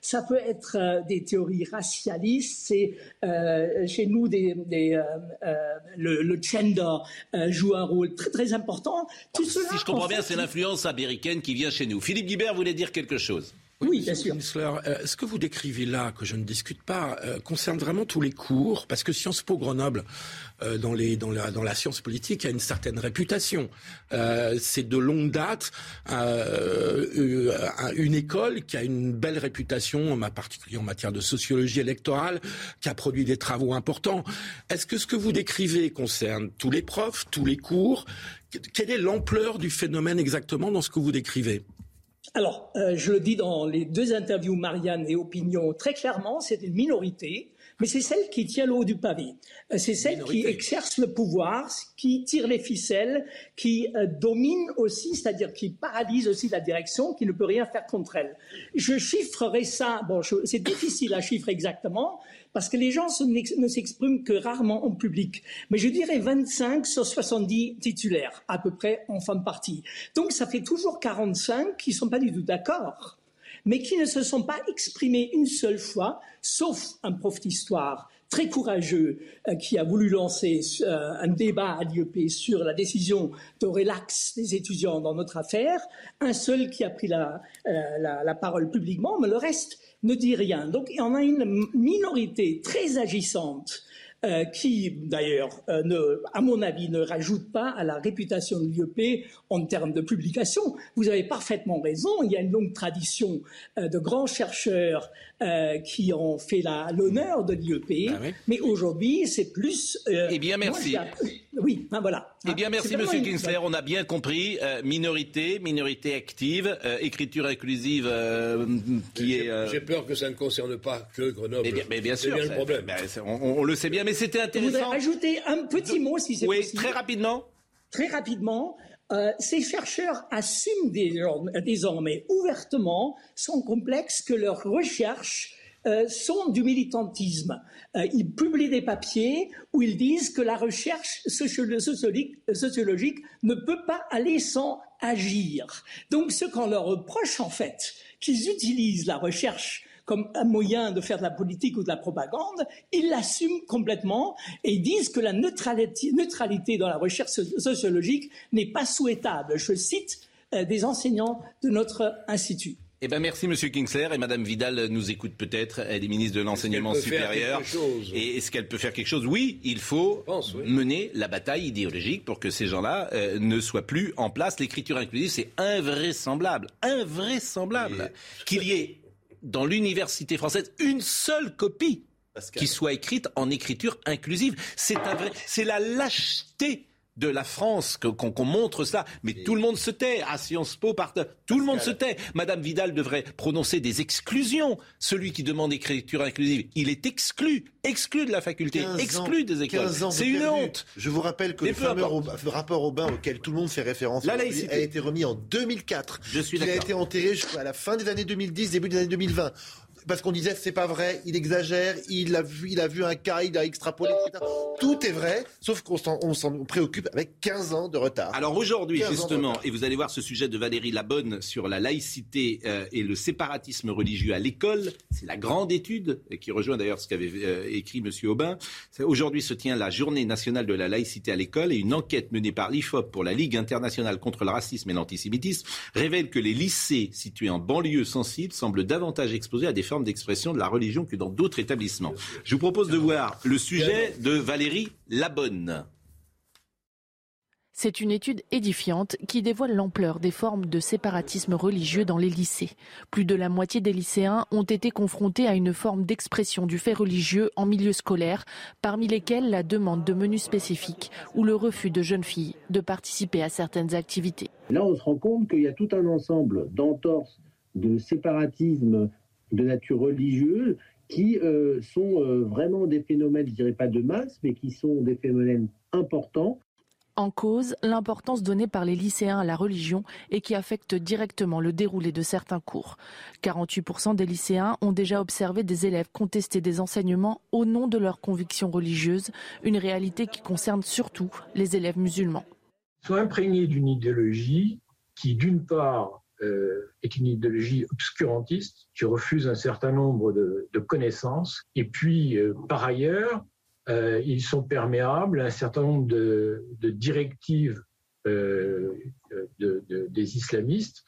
Ça peut être euh, des théories racialistes. C'est euh, chez nous des, des euh, euh le, le, gender euh, joue un rôle très très important. Tout cela, si je comprends bien, c'est l'influence américaine qui vient chez nous. Philippe Guibert voulait dire quelque chose. Oui, bien sûr. Euh, ce que vous décrivez là, que je ne discute pas, euh, concerne vraiment tous les cours, parce que Sciences Po Grenoble, euh, dans, les, dans, la, dans la science politique, a une certaine réputation. Euh, c'est de longue date euh, une école qui a une belle réputation, en particulier en matière de sociologie électorale, qui a produit des travaux importants. Est-ce que ce que vous décrivez concerne tous les profs, tous les cours? Quelle est l'ampleur du phénomène exactement dans ce que vous décrivez? Alors, euh, je le dis dans les deux interviews, Marianne et Opinion, très clairement, c'est une minorité, mais c'est celle qui tient le haut du pavé. Euh, c'est celle minorité. qui exerce le pouvoir, qui tire les ficelles, qui euh, domine aussi, c'est-à-dire qui paralyse aussi la direction, qui ne peut rien faire contre elle. Je chiffrerai ça, bon, c'est difficile à chiffrer exactement, parce que les gens ne s'expriment que rarement en public. Mais je dirais 25 sur 70 titulaires, à peu près en fin de partie. Donc ça fait toujours 45 qui ne sont pas du tout d'accord, mais qui ne se sont pas exprimés une seule fois, sauf un prof d'histoire très courageux euh, qui a voulu lancer euh, un débat à l'IEP sur la décision de relax des étudiants dans notre affaire, un seul qui a pris la, euh, la, la parole publiquement, mais le reste ne dit rien. Donc en a une minorité très agissante euh, qui, d'ailleurs, euh, à mon avis, ne rajoute pas à la réputation de l'IEP en termes de publication. Vous avez parfaitement raison, il y a une longue tradition euh, de grands chercheurs euh, qui ont fait l'honneur de l'IEP, ah oui. mais aujourd'hui, c'est plus... eh bien, merci. Moi, oui, ben voilà. Eh bien, merci, Monsieur une... Kinsler. On a bien compris. Euh, minorité, minorité active, euh, écriture inclusive euh, qui est. J'ai peur que ça ne concerne pas que Grenoble. Mais bien, mais bien sûr. C'est bien le problème. Ben, on, on, le sait bien, mais c'était intéressant. Je voudrais ajouter un petit mot, si c'est oui, possible. Oui, très rapidement. Très rapidement. Euh, ces chercheurs assument désormais ouvertement, sans complexe, que leurs recherches euh, sont du militantisme. Euh, ils publient des papiers où ils disent que la recherche sociologique, sociologique ne peut pas aller sans agir. Donc ce qu'on leur reproche en fait, qu'ils utilisent la recherche comme un moyen de faire de la politique ou de la propagande, ils l'assument complètement et disent que la neutralité, neutralité dans la recherche sociologique n'est pas souhaitable. Je cite euh, des enseignants de notre institut. Eh ben merci Monsieur Kingsler et Madame Vidal nous écoute peut-être. Elle est ministre de l'enseignement supérieur. Et est-ce qu'elle peut faire quelque chose? Oui, il faut mener la bataille idéologique pour que ces gens-là euh, ne soient plus en place. L'écriture inclusive, c'est invraisemblable, invraisemblable qu'il y ait dans l'université française une seule copie qui soit écrite en écriture inclusive. C'est un vrai, c'est la lâcheté de la France qu'on montre ça. Mais tout le monde se tait. À Sciences Po, tout le monde se tait. Madame Vidal devrait prononcer des exclusions. Celui qui demande écriture inclusive, il est exclu, exclu de la faculté, exclu des écoles. C'est une honte. Je vous rappelle que le fameux rapport Aubin auquel tout le monde fait référence a été remis en 2004. Je suis Il a été enterré jusqu'à la fin des années 2010, début des années 2020 parce qu'on disait c'est pas vrai, il exagère, il a vu, il a vu un cas, il a extrapolé, etc. Tout est vrai, sauf qu'on s'en préoccupe avec 15 ans de retard. Alors aujourd'hui, justement, et vous allez voir ce sujet de Valérie Labonne sur la laïcité euh, et le séparatisme religieux à l'école, c'est la grande étude qui rejoint d'ailleurs ce qu'avait euh, écrit M. Aubin. Aujourd'hui se tient la journée nationale de la laïcité à l'école et une enquête menée par l'IFOP pour la Ligue internationale contre le racisme et l'antisémitisme révèle que les lycées situés en banlieue sensible semblent davantage exposés à des d'expression de la religion que dans d'autres établissements. Je vous propose de voir le sujet de Valérie Labonne. C'est une étude édifiante qui dévoile l'ampleur des formes de séparatisme religieux dans les lycées. Plus de la moitié des lycéens ont été confrontés à une forme d'expression du fait religieux en milieu scolaire, parmi lesquels la demande de menus spécifiques ou le refus de jeunes filles de participer à certaines activités. Là, on se rend compte qu'il y a tout un ensemble d'entorses, de séparatisme de nature religieuse qui euh, sont euh, vraiment des phénomènes, je dirais pas de masse, mais qui sont des phénomènes importants. En cause, l'importance donnée par les lycéens à la religion et qui affecte directement le déroulé de certains cours. 48% des lycéens ont déjà observé des élèves contester des enseignements au nom de leurs convictions religieuses, une réalité qui concerne surtout les élèves musulmans. Ils sont imprégnés d'une idéologie qui, d'une part, est une idéologie obscurantiste qui refuse un certain nombre de, connaissances. Et puis, euh, par ailleurs, euh, ils sont perméables à un certain nombre de, directives des islamistes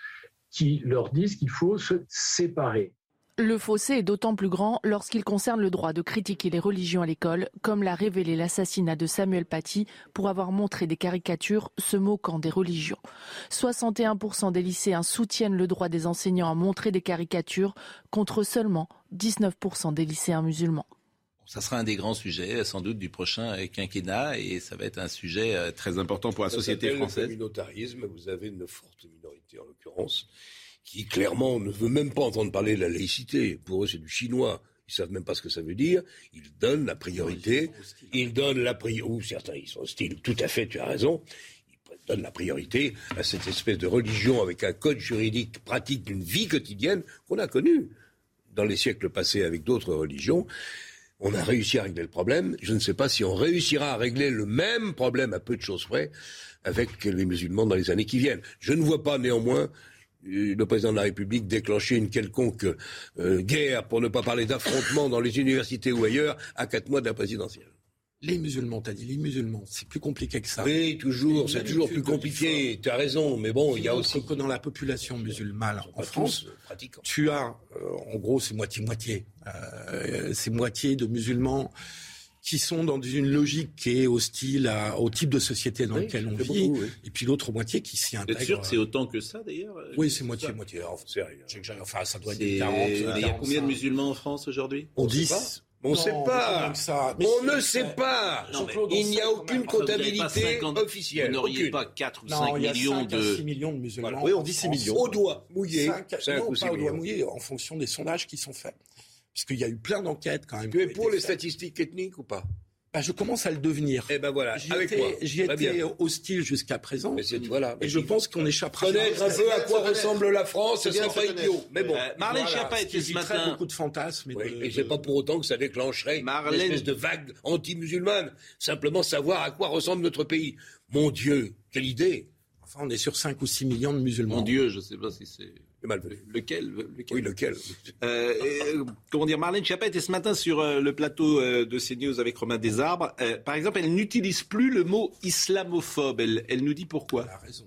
qui leur disent qu'il faut se séparer. Le fossé est d'autant plus grand lorsqu'il concerne le droit de critiquer les religions à l'école, comme l'a révélé l'assassinat de Samuel Paty pour avoir montré des caricatures se moquant des religions. 61% des lycéens soutiennent le droit des enseignants à montrer des caricatures contre seulement 19% des lycéens musulmans. Ça sera un des grands sujets, sans doute, du prochain quinquennat, et ça va être un sujet euh, très important pour la société française. Le communautarisme, vous avez une forte minorité en l'occurrence, qui clairement ne veut même pas entendre parler de la laïcité. Pour eux, c'est du chinois. Ils savent même pas ce que ça veut dire. Ils donnent la priorité. Ils donnent la priorité. Ou certains, ils sont hostiles. Tout à fait, tu as raison. Ils donnent la priorité à cette espèce de religion avec un code juridique pratique d'une vie quotidienne qu'on a connue dans les siècles passés avec d'autres religions. On a réussi à régler le problème. Je ne sais pas si on réussira à régler le même problème à peu de choses près avec les musulmans dans les années qui viennent. Je ne vois pas néanmoins le président de la République déclencher une quelconque euh, guerre, pour ne pas parler d'affrontement dans les universités ou ailleurs, à quatre mois de la présidentielle. Les musulmans, t'as dit les musulmans, c'est plus compliqué que ça. Oui, toujours, c'est toujours plus compliqué. Tu as raison, mais bon, il y a aussi que dans la population musulmane en France, tu as, euh, en gros, c'est moitié moitié. Euh, c'est moitié de musulmans qui sont dans une logique qui est hostile au type de société dans lequel on vit, et puis l'autre moitié qui s'y intègre. Vous êtes sûr que c'est autant que ça d'ailleurs Oui, c'est moitié-moitié. Enfin, ça doit être 40. il y a combien de musulmans en France aujourd'hui? On dit. On ne sait pas. on ne sait pas. il n'y a aucune comptabilité officielle. Vous n'auriez pas 4 ou 5 millions de... 6 millions de musulmans. Oui, on dit 6 millions. Au doigt mouillé. 5, non, pas au doigt mouillé, en fonction des sondages qui sont faits puisqu'il y a eu plein d'enquêtes quand même. Tu es pour les statistiques ethniques ou pas? Bah, je commence à le devenir. Eh ben voilà, j'y étais, j'y étais hostile jusqu'à présent. Mais voilà. Et je pense qu'on échappera. Connaître un peu à quoi ressemble la France, ce serait pas idiot. Mais bon. Euh, Marlène Schiappa était ce matin. beaucoup de fantasmes. Oui, et c'est pas pour autant que ça déclencherait Marlène... une espèce de vague anti-musulmane. Simplement savoir à quoi ressemble notre pays. Mon Dieu, quelle idée Enfin, on est sur 5 ou 6 millions de musulmans. Mon Dieu, je ne sais pas si c'est. Malvenu. Lequel, lequel? Oui, lequel? Euh, euh, Comment dire Marlène Schiappa était ce matin sur euh, le plateau euh, de CNews avec Romain Desarbres. Euh, par exemple, elle n'utilise plus le mot islamophobe. Elle, elle nous dit pourquoi. Elle a raison.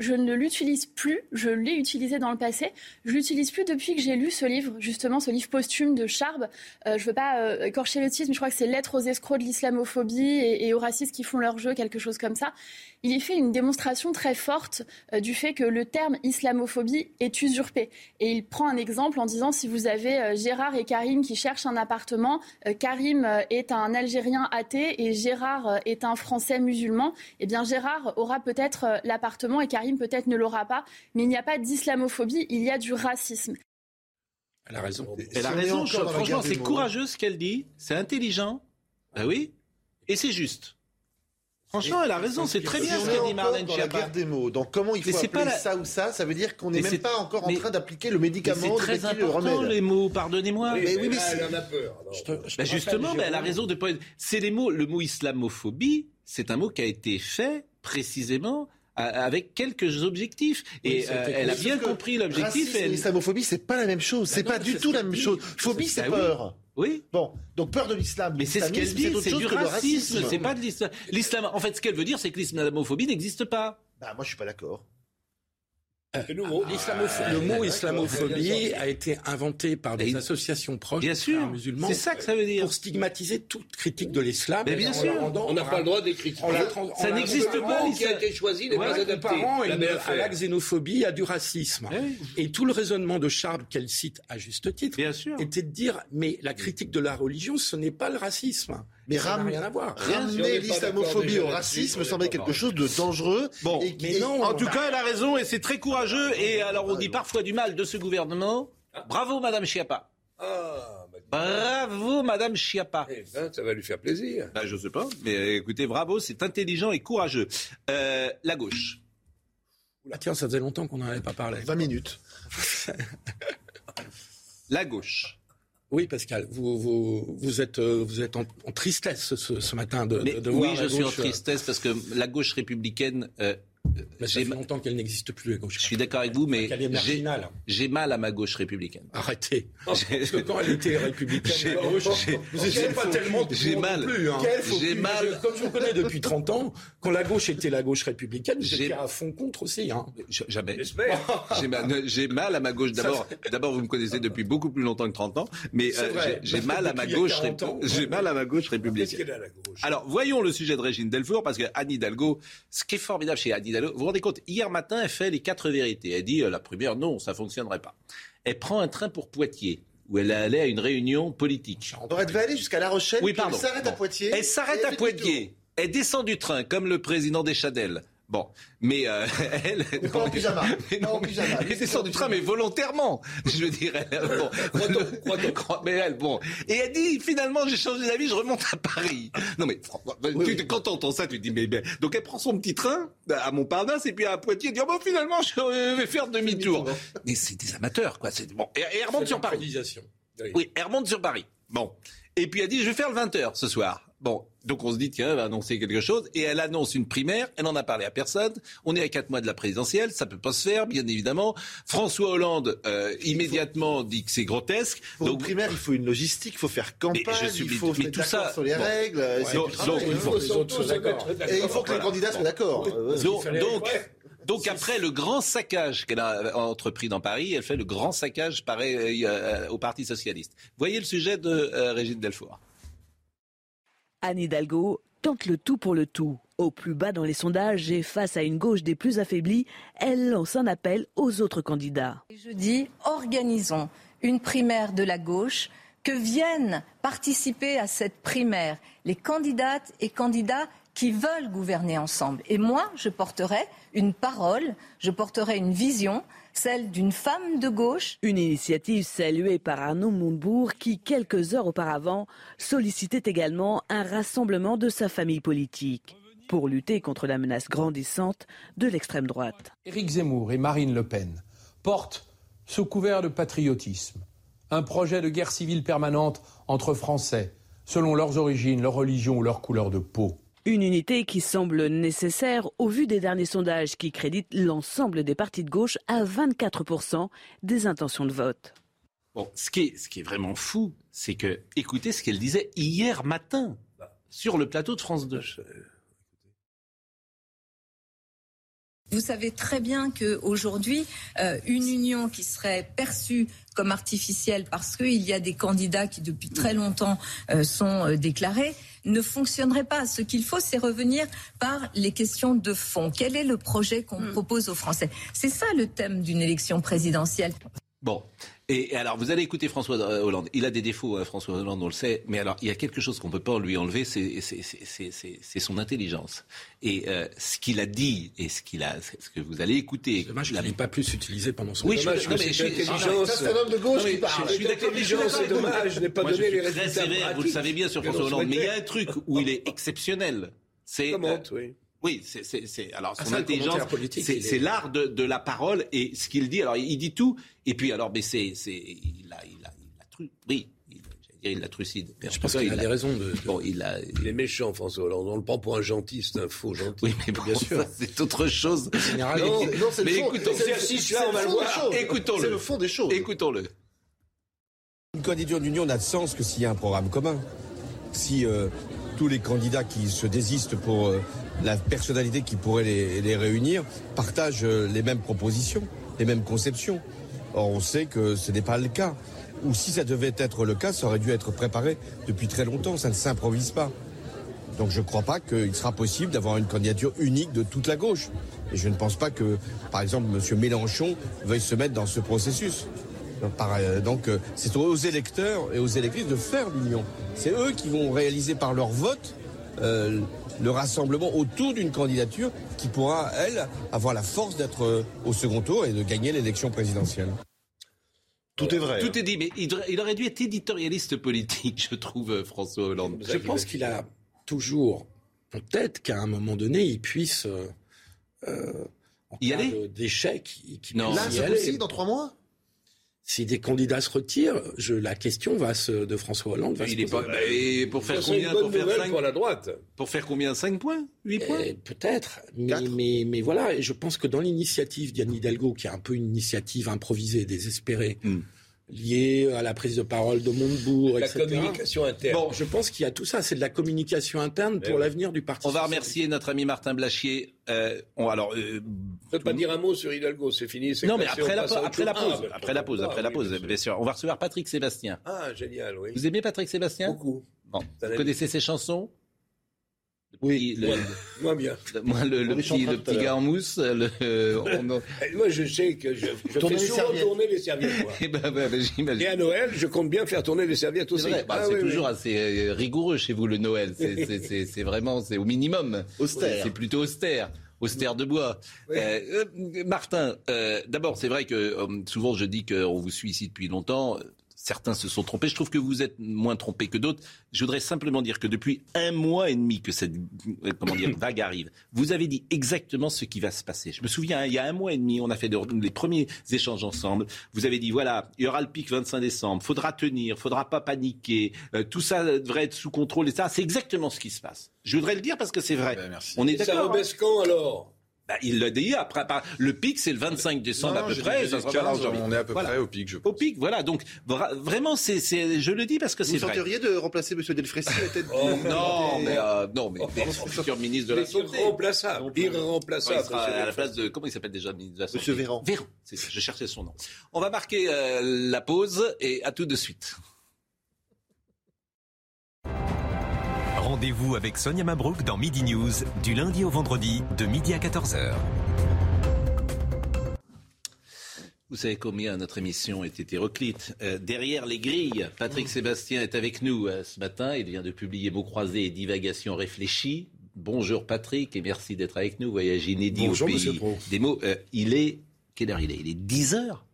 Je ne l'utilise plus, je l'ai utilisé dans le passé. Je l'utilise plus depuis que j'ai lu ce livre, justement, ce livre posthume de Charb. Euh, je veux pas euh, écorcher le titre, mais je crois que c'est Lettres aux escrocs de l'islamophobie et, et aux racistes qui font leur jeu, quelque chose comme ça. Il y fait une démonstration très forte euh, du fait que le terme islamophobie est usurpé. Et il prend un exemple en disant si vous avez euh, Gérard et Karim qui cherchent un appartement, euh, Karim est un Algérien athée et Gérard est un Français musulman, eh bien Gérard aura peut-être l'appartement et Karim peut-être ne l'aura pas. Mais il n'y a pas d'islamophobie, il y a du racisme. Elle a raison. Elle Si franchement, c'est mots. courageux ce qu'elle dit. C'est intelligent. Ben oui. Et c'est juste. Franchement, elle a raison. C'est très bien ce qu'a dit Marlène dans la Schiappa. guerre des mots. Donc comment il Mais faut c'est appeler pas la- ça ou ça Ça veut dire qu'on n'est Mais même pas encore en mais- train d'appliquer le Mais médicament, c'est très le important les mots. Pardonnez-moi. Mais oui, mais là, elle en a peur. alors. Je te- je te justement, ben elle a raison de pas. C'est les mots. Le mot islamophobie, c'est un mot qui a été fait précisément avec quelques objectifs. Et Oui, euh, elle a bien compris l'objectif. Et elle- l'islamophobie, c'est pas la même chose. C'est non, pas du tout la même chose. Phobie, c'est peur. Oui. Bon, donc peur de l'islam. Mais c'est ce qu'elle dit, c'est du racisme, c'est pas de l'islam. L'islam, en fait, ce qu'elle veut dire, c'est que l'islamophobie n'existe pas. Bah, moi, je suis pas d'accord. Nouveau. le mot islamophobie a été inventé par des associations proches Bien des sûr. musulmans C'est ça que ça veut dire. pour stigmatiser toute critique de l'islam. Mais bien en sûr. On n'a pas le droit en Ça n'existe pas, Le mot qui a été choisi n'est pas adapté. à la xénophobie, à du racisme. Eh oui. Et tout le raisonnement de Charb qu'elle cite à juste titre Bien sûr. était de dire mais la critique de la religion, ce n'est pas le racisme. Mais ça rien à voir. Ramener l'islamophobie au racisme semblait quelque chose de dangereux. Bon, et, mais et- non. En tout cas, elle a raison et c'est très courageux. Et alors, on dit parfois du mal de ce gouvernement. Bravo, Madame Schiappa. Ah, bah, Bravo, Madame Schiappa. eh ben, ça va lui faire plaisir. Ben, je sais pas, mais écoutez, bravo, c'est intelligent et courageux. Euh, la gauche. Ah, tiens, ça faisait longtemps qu'on n'en avait pas parlé. 20 minutes. La gauche. Oui, Pascal, vous, vous, vous êtes, euh, vous êtes en, en tristesse ce, ce matin de, Mais de, de oui, voir je la suis en euh, tristesse parce que la gauche républicaine. euh, mais ça j'ai fait ma- longtemps qu'elle n'existe plus, la gauche. je suis d'accord avec vous, mais j'ai mal à ma gauche républicaine. Arrêtez. Parce que quand elle était républicaine, J'ai- la gauche, j'ai- vous étiez pas tellement j'ai mal. plus, hein. J'ai mal. Comme je vous connais depuis 30 ans, quand la gauche était la gauche républicaine, étiez à fond contre aussi. Hein. Jamais. J'espère. J'ai mal, à ma gauche. D'abord, d'abord, vous me connaissez depuis beaucoup plus longtemps que 30 ans, mais euh, j'ai mal à ma gauche. 40 ans. rép- J'ai mal à ma gauche républicaine. Alors, voyons le sujet de Régine Delfour, parce que Anne Hidalgo, ce qui est formidable chez Anne Hidalgo, vous vous rendez compte, hier matin, elle fait les quatre vérités. Elle dit, euh, la première, non, ça fonctionnerait pas. Elle prend un train pour Poitiers, où elle allait à une réunion politique. Donc, elle devait aller jusqu'à La Rochelle. Oui, pardon. Elle s'arrête à. Poitiers. Elle s'arrête à Poitiers. Elle descend du train, comme le président des Chadelles. Bon, mais euh, elle... Mais pas en pyjama. Mais Pas non, en mais pyjama. elle descend du train, mais volontairement. Je veux dire, elle, bon, mais elle, bon. Et elle dit, finalement, j'ai changé d'avis, je remonte à Paris. Non, mais fran- tu- quand t'entends ça, tu te dis, mais, donc elle prend son petit train à Montparnasse et puis à Poitiers, elle dit, oh, bon, finalement, je vais faire demi-tour. Mais c'est des amateurs, quoi. C'est bon. Et, et elle remonte sur Paris. Improvisation. Oui, elle remonte sur Paris. Bon. Et puis elle dit, je vais faire le 20h ce soir. Bon. Donc on se dit, tiens, elle va annoncer quelque chose. Et elle annonce une primaire. Elle n'en a parlé à personne. On est à quatre mois de la présidentielle. Ça peut pas se faire, bien évidemment. François Hollande, euh, immédiatement, dit que c'est grotesque. Pour Donc, une primaire, il faut une logistique, il faut faire campagne, je suis- il faut mais se tout ça- sur les bon. règles. Ouais, c'est donc- donc, il faut que les autres soient d'accord. Et il faut que les candidats soient d'accord. Euh, donc, donc, donc après le grand saccage qu'elle a entrepris dans Paris, elle fait le grand saccage pareil, euh, au Parti socialiste. Voyez le sujet de euh, Régine Delfour. Anne Hidalgo tente le tout pour le tout. Au plus bas dans les sondages et face à une gauche des plus affaiblies, elle lance un appel aux autres candidats. Je dis, organisons une primaire de la gauche, que viennent participer à cette primaire les candidates et candidats qui veulent gouverner ensemble. Et moi, je porterai une parole, je porterai une vision, celle d'une femme de gauche. Une initiative saluée par Arnaud Montebourg qui, quelques heures auparavant, sollicitait également un rassemblement de sa famille politique pour lutter contre la menace grandissante de l'extrême droite. Éric Zemmour et Marine Le Pen portent, sous couvert de patriotisme, un projet de guerre civile permanente entre Français, selon leurs origines, leur religion ou leur couleur de peau. Une unité qui semble nécessaire au vu des derniers sondages qui créditent l'ensemble des partis de gauche à 24% des intentions de vote. Bon, ce qui est, ce qui est vraiment fou, c'est que, écoutez ce qu'elle disait hier matin sur le plateau de France 2. Vous savez très bien qu'aujourd'hui, euh, une union qui serait perçue comme artificielle parce qu'il y a des candidats qui depuis très longtemps euh, sont euh, déclarés ne fonctionnerait pas. Ce qu'il faut, c'est revenir par les questions de fond. Quel est le projet qu'on Hmm. propose aux Français? C'est ça le thème d'une élection présidentielle. Bon. Et alors, vous allez écouter François Hollande. Il a des défauts, hein, François Hollande, on le sait. Mais alors, il y a quelque chose qu'on ne peut pas lui enlever, c'est son intelligence. Et euh, ce qu'il a dit et ce qu'il a, ce que vous allez écouter. Dommage qu'il n'ait pas plus utilisé pendant son Oui, je, mandat. non, mais je intelligence. je- C'est un homme de gauche non, mais qui parle. je- je suis je Intelligence, c'est dommage, je n'ai pas Moi, donné je suis les très résultats sévère, vous le savez bien sur François Hollande. Mais il y a un truc où il est exceptionnel. C'est euh, oui. Oui, c'est, alors Ah, son le intelligence, c'est, l'art de, de la parole et ce qu'il dit. Alors il dit tout et puis alors, mais c'est, il a, il a, il a tru- oui, il, j'allais dire, il l'a trucide. Mais Je pense qu'il a des raisons de. de- Bon, il a. Il est méchant, François Hollande. On le prend pour un gentil, c'est un faux gentil. Oui, mais bon, Bien sûr. c'est autre chose. général, Mais- Non, non, c'est le mais fond. écoutons, là, on va le voir. choses. Écoutons-le. C'est le fond des choses. Écoutons-le. Une candidature d'union n'a de sens que s'il y a un programme commun. Si euh, tous les candidats qui se désistent pour euh, la personnalité qui pourrait les, les réunir partagent euh, les mêmes propositions, les mêmes conceptions. Or, on sait que ce n'est pas le cas. Ou si ça devait être le cas, ça aurait dû être préparé depuis très longtemps. Ça ne s'improvise pas. Donc je ne crois pas qu'il sera possible d'avoir une candidature unique de toute la gauche. Et je ne pense pas que, par exemple, M. Mélenchon veuille se mettre dans ce processus. Donc, euh, euh, c'est aux électeurs et aux électrices de faire l'union. C'est eux qui vont réaliser par leur vote euh, le rassemblement autour d'une candidature qui pourra, elle, avoir la force d'être euh, au second tour et de gagner l'élection présidentielle. Tout est vrai. Tout est dit, mais il, devrait- il aurait dû être éditorialiste politique, je trouve, euh, François Hollande. Je pense qu'il a toujours en tête qu'à un moment donné, il puisse. euh, en Y cas d'échec, qu'il Non. puisse Là, y c'est aller. possible dans trois mois? Si des candidats se retirent, je, la question va se, de François Hollande va Il se est poser. pas, et pour faire combien Pour faire nouvelle 5 pour la droite. Pour faire combien? 5 points? 8 points? Eh, Peut-être, mais, mais, mais voilà, et je pense que dans l'initiative d'Yann Hidalgo, qui est un peu une initiative improvisée, désespérée, Hmm. Liée à la prise de parole de Montebourg, La etc. communication interne. Bon, je pense qu'il y a tout ça, c'est de la communication interne pour oui. l'avenir du parti. On va remercier notre ami Martin Blachier. Euh, on, alors, euh, Ne pas dire un mot sur Hidalgo, c'est fini. non, mais après la, après la pause, Ah, après la pause, ah, après la oui, pause, bien sûr. bien sûr. On va recevoir Patrick Sébastien. Ah, génial, oui. Vous aimez Patrick Sébastien? Beaucoup. Bon, vous connaissez ses chansons? Oui, le, Moins, bien. le- moi, le, petit, petit gars en mousse. Le, on- Eh, Moi, je sais que je, je fais souvent serviettes. tourner les serviettes. moi. Eh ben, ben, ben, j'imagine. Et à Noël, je compte bien faire tourner les serviettes aussi. C'est vrai, bah, Ah, c'est oui, oui. toujours assez euh, rigoureux chez vous le Noël. C'est- c'est- C'est c'est vraiment, c'est au minimum. Austère. C'est plutôt austère. Austère de bois. Oui. Euh, euh, Martin, euh, d'abord, c'est vrai que euh, souvent je dis qu'on vous suit ici depuis longtemps. Certains se sont trompés. Je trouve que vous êtes moins trompés que d'autres. Je voudrais simplement dire que depuis un mois et demi que cette comment dire, vague arrive, vous avez dit exactement ce qui va se passer. Je me souviens, hein, il y a un mois et demi, on a fait de- les premiers échanges ensemble. Vous avez dit, voilà, il y aura le pic 25 décembre, faudra tenir, faudra pas paniquer, euh, tout ça devrait être sous contrôle. Et ça, c'est exactement ce qui se passe. Je voudrais le dire parce que c'est vrai. Ben, merci. On est ça d'accord. hein rebaisse quand alors? Bah, il l'a dit après. par- Le pic, c'est le 25 décembre Non, à peu près. dit ça sera 15, pas janvier. on est à peu Voilà. près au pic, je Au pense. pic, voilà. Donc vra- vraiment, c'est, c'est, je le dis parce que Vous c'est vrai. tenteriez de remplacer M. Delfrécy à la tête Oh, du- Non, des- mais euh, non, mais mais futur ministre de la Mais santé. irremplaçable. Irremplaçable. il sera à la place de comment il s'appelle déjà ministre de la santé Monsieur Véran. Véran, c'est ça. Je cherchais son nom. On va marquer euh, la pause et à tout de suite. Rendez-vous avec Sonia Mabrouk dans Midi News du lundi au vendredi de midi à 14h. Vous savez combien notre émission est hétéroclite. Euh, derrière les grilles, Patrick Sébastien est avec nous euh, ce matin. Il vient de publier Mots croisés et divagations réfléchies. Bonjour Patrick et merci d'être avec nous. Voyage inédit Bonjour, au pays Monsieur Pro. des mots. Euh, il est quelle heure il est? Il est 10 heures?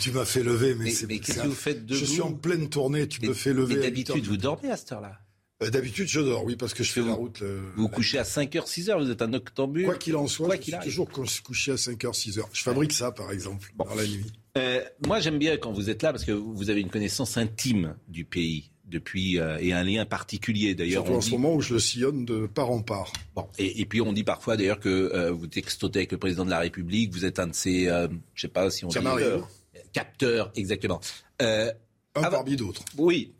Tu m'as fait lever, mais, Mais- c'est mais qu'est-ce que vous faites debout Je suis en pleine tournée, tu me fais lever. Mais d'habitude, vous dormez à cette heure-là? Euh, D'habitude, je dors, oui, parce que je fais la route. le- Vous vous couchez à 5h, 6h, vous êtes un octambule. Quoi qu'il en soit, Quoi je suis toujours cou- couché à 5h, 6h. Je fabrique ça, par exemple, dans la nuit. Euh, moi, j'aime bien quand vous êtes là parce que vous avez une connaissance intime du pays, depuis euh, et un lien particulier d'ailleurs. Surtout en ce moment où je le sillonne de part en part. Bon, et, puis on dit parfois d'ailleurs que euh, vous textotez avec le président de la République, vous êtes un de ses, euh, je sais pas si on dit capteurs, exactement. un parmi d'autres. Oui.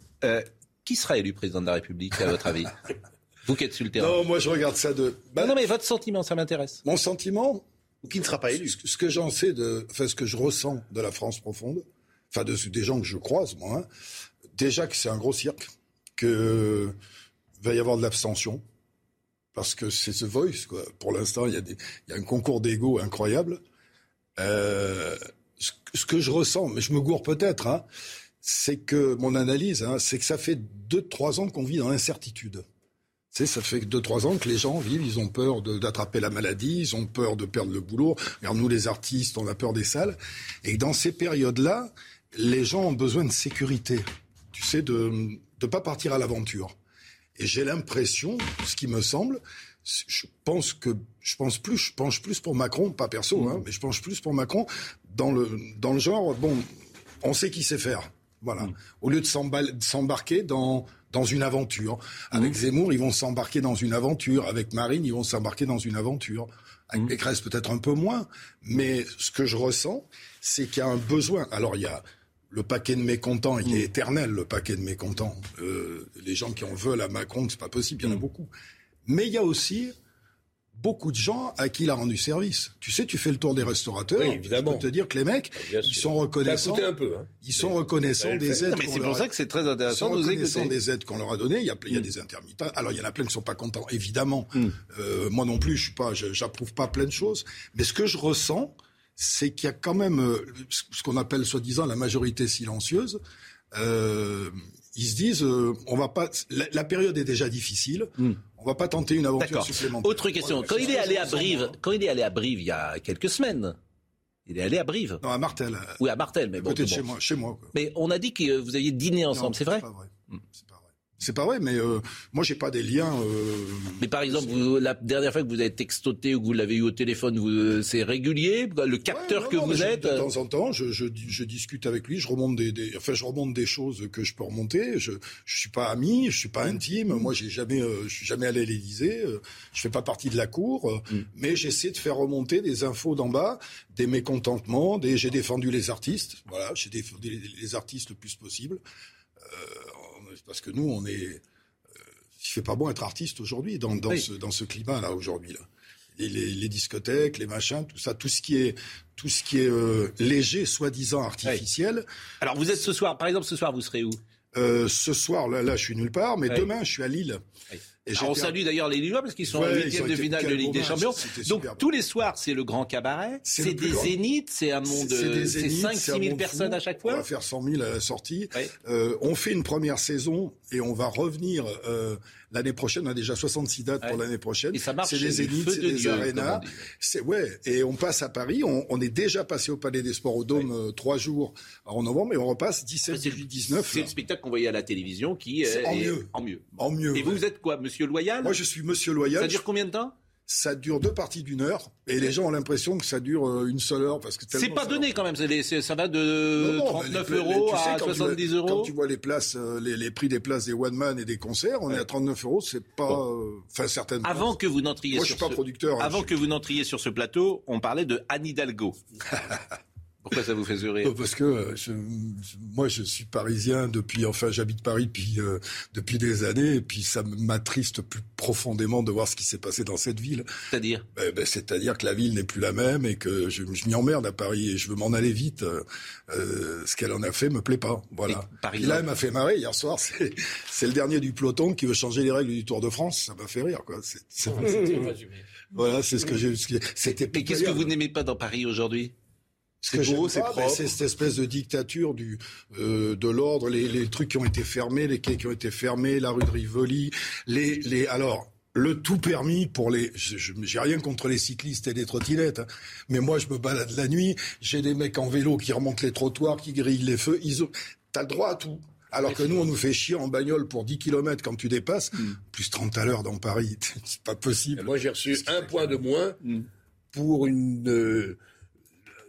Qui sera élu président de la République à votre avis Vous qui êtes sur le terrain. Non, moi je regarde ça de. non, non, mais votre sentiment, ça m'intéresse. Mon sentiment, qui ne sera pas élu. Ce, que j'en sais de, enfin ce que je ressens de la France profonde, enfin de, des gens que je croise, moi, hein, déjà que c'est un gros cirque, que va y avoir de l'abstention, parce que c'est The Voice, quoi. Pour l'instant, il y, a des, il y a un concours d'ego incroyable. Euh, ce, que je ressens, mais je me gourre peut-être, hein, c'est que mon analyse, hein, c'est que ça fait deux, trois ans qu'on vit dans l'incertitude. Tu sais, ça fait deux, trois ans que les gens vivent, ils ont peur d'attraper la maladie, ils ont peur de perdre le boulot. Regarde, nous, les artistes, on a peur des salles. Et dans ces périodes-là, les gens ont besoin de sécurité tu sais, de ne pas partir à l'aventure. Et j'ai l'impression, ce qui me semble, je pense que je pense plus, je penche plus pour Macron, pas perso, hein, mm. mais je penche plus pour Macron dans le dans le genre. Bon, on sait qui sait faire, voilà. Mm. Au lieu de s'embarquer dans dans une aventure. Avec mm. Zemmour, ils vont s'embarquer dans une aventure. Avec Marine, ils vont s'embarquer dans une aventure. Avec Pécresse, peut-être un peu moins. Mais ce que je ressens, c'est qu'il y a un besoin. Alors, il y a le paquet de mécontents, il est mm. éternel, le paquet de mécontents. Euh, les gens qui en veulent à Macron, c'est pas possible, il y en a mm. beaucoup. Mais il y a aussi beaucoup de gens à qui il a rendu service. Tu sais, tu fais le tour des restaurateurs. Oui, évidemment. Je peux te dire que les mecs, ils sont reconnaissants. un peu. Hein. Ils sont reconnaissants des aides. Mais c'est pour ça que c'est très intéressant de nous écouter. des aides qu'on leur a données. Il y a, il y a mm. des intermittents. Alors il y en a plein qui sont pas contents, évidemment. Euh, moi non plus, je suis pas, j'approuve pas plein de choses. Mais ce que je ressens, c'est qu'il y a quand même euh, ce qu'on appelle soi-disant la majorité silencieuse. Euh, ils se disent, euh, on va pas. La, période est déjà difficile. Hmm. On va pas tenter une aventure supplémentaire. Autre question. Quand il est allé à Brive, quand il est allé à Brive il y a quelques semaines, il est allé à Brive. Non, à Martel. Oui, à Martel, mais bon. Peut-être chez moi. Chez moi Mais on a dit que vous aviez dîné ensemble, c'est vrai, pas vrai. Hmm. C'est pas vrai, mais euh, moi j'ai pas des liens. Euh... Mais par exemple, vous, la dernière fois que vous avez textoté ou que vous l'avez eu au téléphone, vous, c'est régulier, le capteur que vous êtes. De temps en temps, je, je, je, discute avec lui, je remonte des, des, enfin je remonte des choses que je peux remonter. Je, je suis pas ami, je suis pas intime. Moi, j'ai jamais, euh, je suis jamais allé à l'Élysée. Euh, je fais pas partie de la cour, mm. mais j'essaie de faire remonter des infos d'en bas, des mécontentements. Des, j'ai défendu les artistes. Voilà, j'ai défendu les, les, artistes le plus possible. Euh, parce que nous, on est. Euh, il fait pas bon être artiste aujourd'hui dans, dans, ce, dans ce climat-là aujourd'hui. Là. Et les, discothèques, les machins, tout ça, tout ce qui est, tout ce qui est euh, léger, soi-disant artificiel. Alors vous êtes ce soir, par exemple, ce soir, vous serez où? Euh, Ce soir, là, là, je suis nulle part, mais demain, je suis à Lille. Et on salue d'ailleurs les Lillois parce qu'ils sont en huitième de finale de Ligue des Champions. Donc tous les soirs, c'est le grand cabaret. C'est des zéniths, c'est un monde, c'est 5 6 000 personnes à chaque fois. On va faire 100 000 à la sortie. Euh, on fait une première saison et on va revenir euh, l'année prochaine. On a déjà 66 dates pour l'année prochaine. C'est des zéniths, c'est des arénas. C'est ouais. Et on passe à Paris. On, on, est déjà passé au Palais des Sports au Dôme euh, trois jours en novembre et on repasse 17, 18, 19. C'est le spectacle qu'on voyait à la télévision qui est, en mieux. En mieux. En mieux. Et vous, êtes quoi, Monsieur Loyal Moi, je suis Monsieur Loyal. Ça dure combien de temps? Ça dure deux parties d'une heure et les gens ont l'impression que ça dure euh, une seule heure parce que c'est pas donné quand même ça va de 39 euros à 70 euros. quand tu vois les places euh, les, prix des places des one man et des concerts on est à 39 euros c'est pas euh, enfin certaines avant que vous n'entriez moi je suis pas producteur hein, avant que vous n'entriez sur ce plateau on parlait de Anne Hidalgo Pourquoi ça vous fait sourire Parce que euh, je, moi, je suis parisien depuis, enfin, j'habite Paris depuis euh, depuis des années, et puis ça m'attriste plus profondément de voir ce qui s'est passé dans cette ville. C'est-à-dire? Ben, ben, C'est-à-dire que la ville n'est plus la même et que je, je m'y emmerde à Paris et je veux m'en aller vite. Euh, ce qu'elle en a fait me plaît pas. Voilà. Et là, elle m'a fait marrer hier soir. C'est c'est le dernier du peloton qui veut changer les règles du Tour de France. Ça m'a fait rire, quoi. C'est, voilà, c'est ce que j'ai. C'était. Mais qu'est-ce que vous n'aimez pas dans Paris aujourd'hui? C'est beau, c'est propre. C'est cette espèce de dictature du euh, de l'ordre, les, les, trucs qui ont été fermés, les quais qui ont été fermés, la rue de Rivoli, les les alors le tout permis pour les. J'ai rien contre les cyclistes et les trottinettes, hein. mais moi je me balade la nuit, j'ai des mecs en vélo qui remontent les trottoirs, qui grillent les feux. Ils ont... T'as le droit à tout. Alors que nous, on nous fait chier en bagnole pour 10 km quand tu dépasses, hmm. plus 30 à l'heure dans Paris. C'est pas possible. Moi, j'ai reçu un point de moins hmm. pour une. Euh,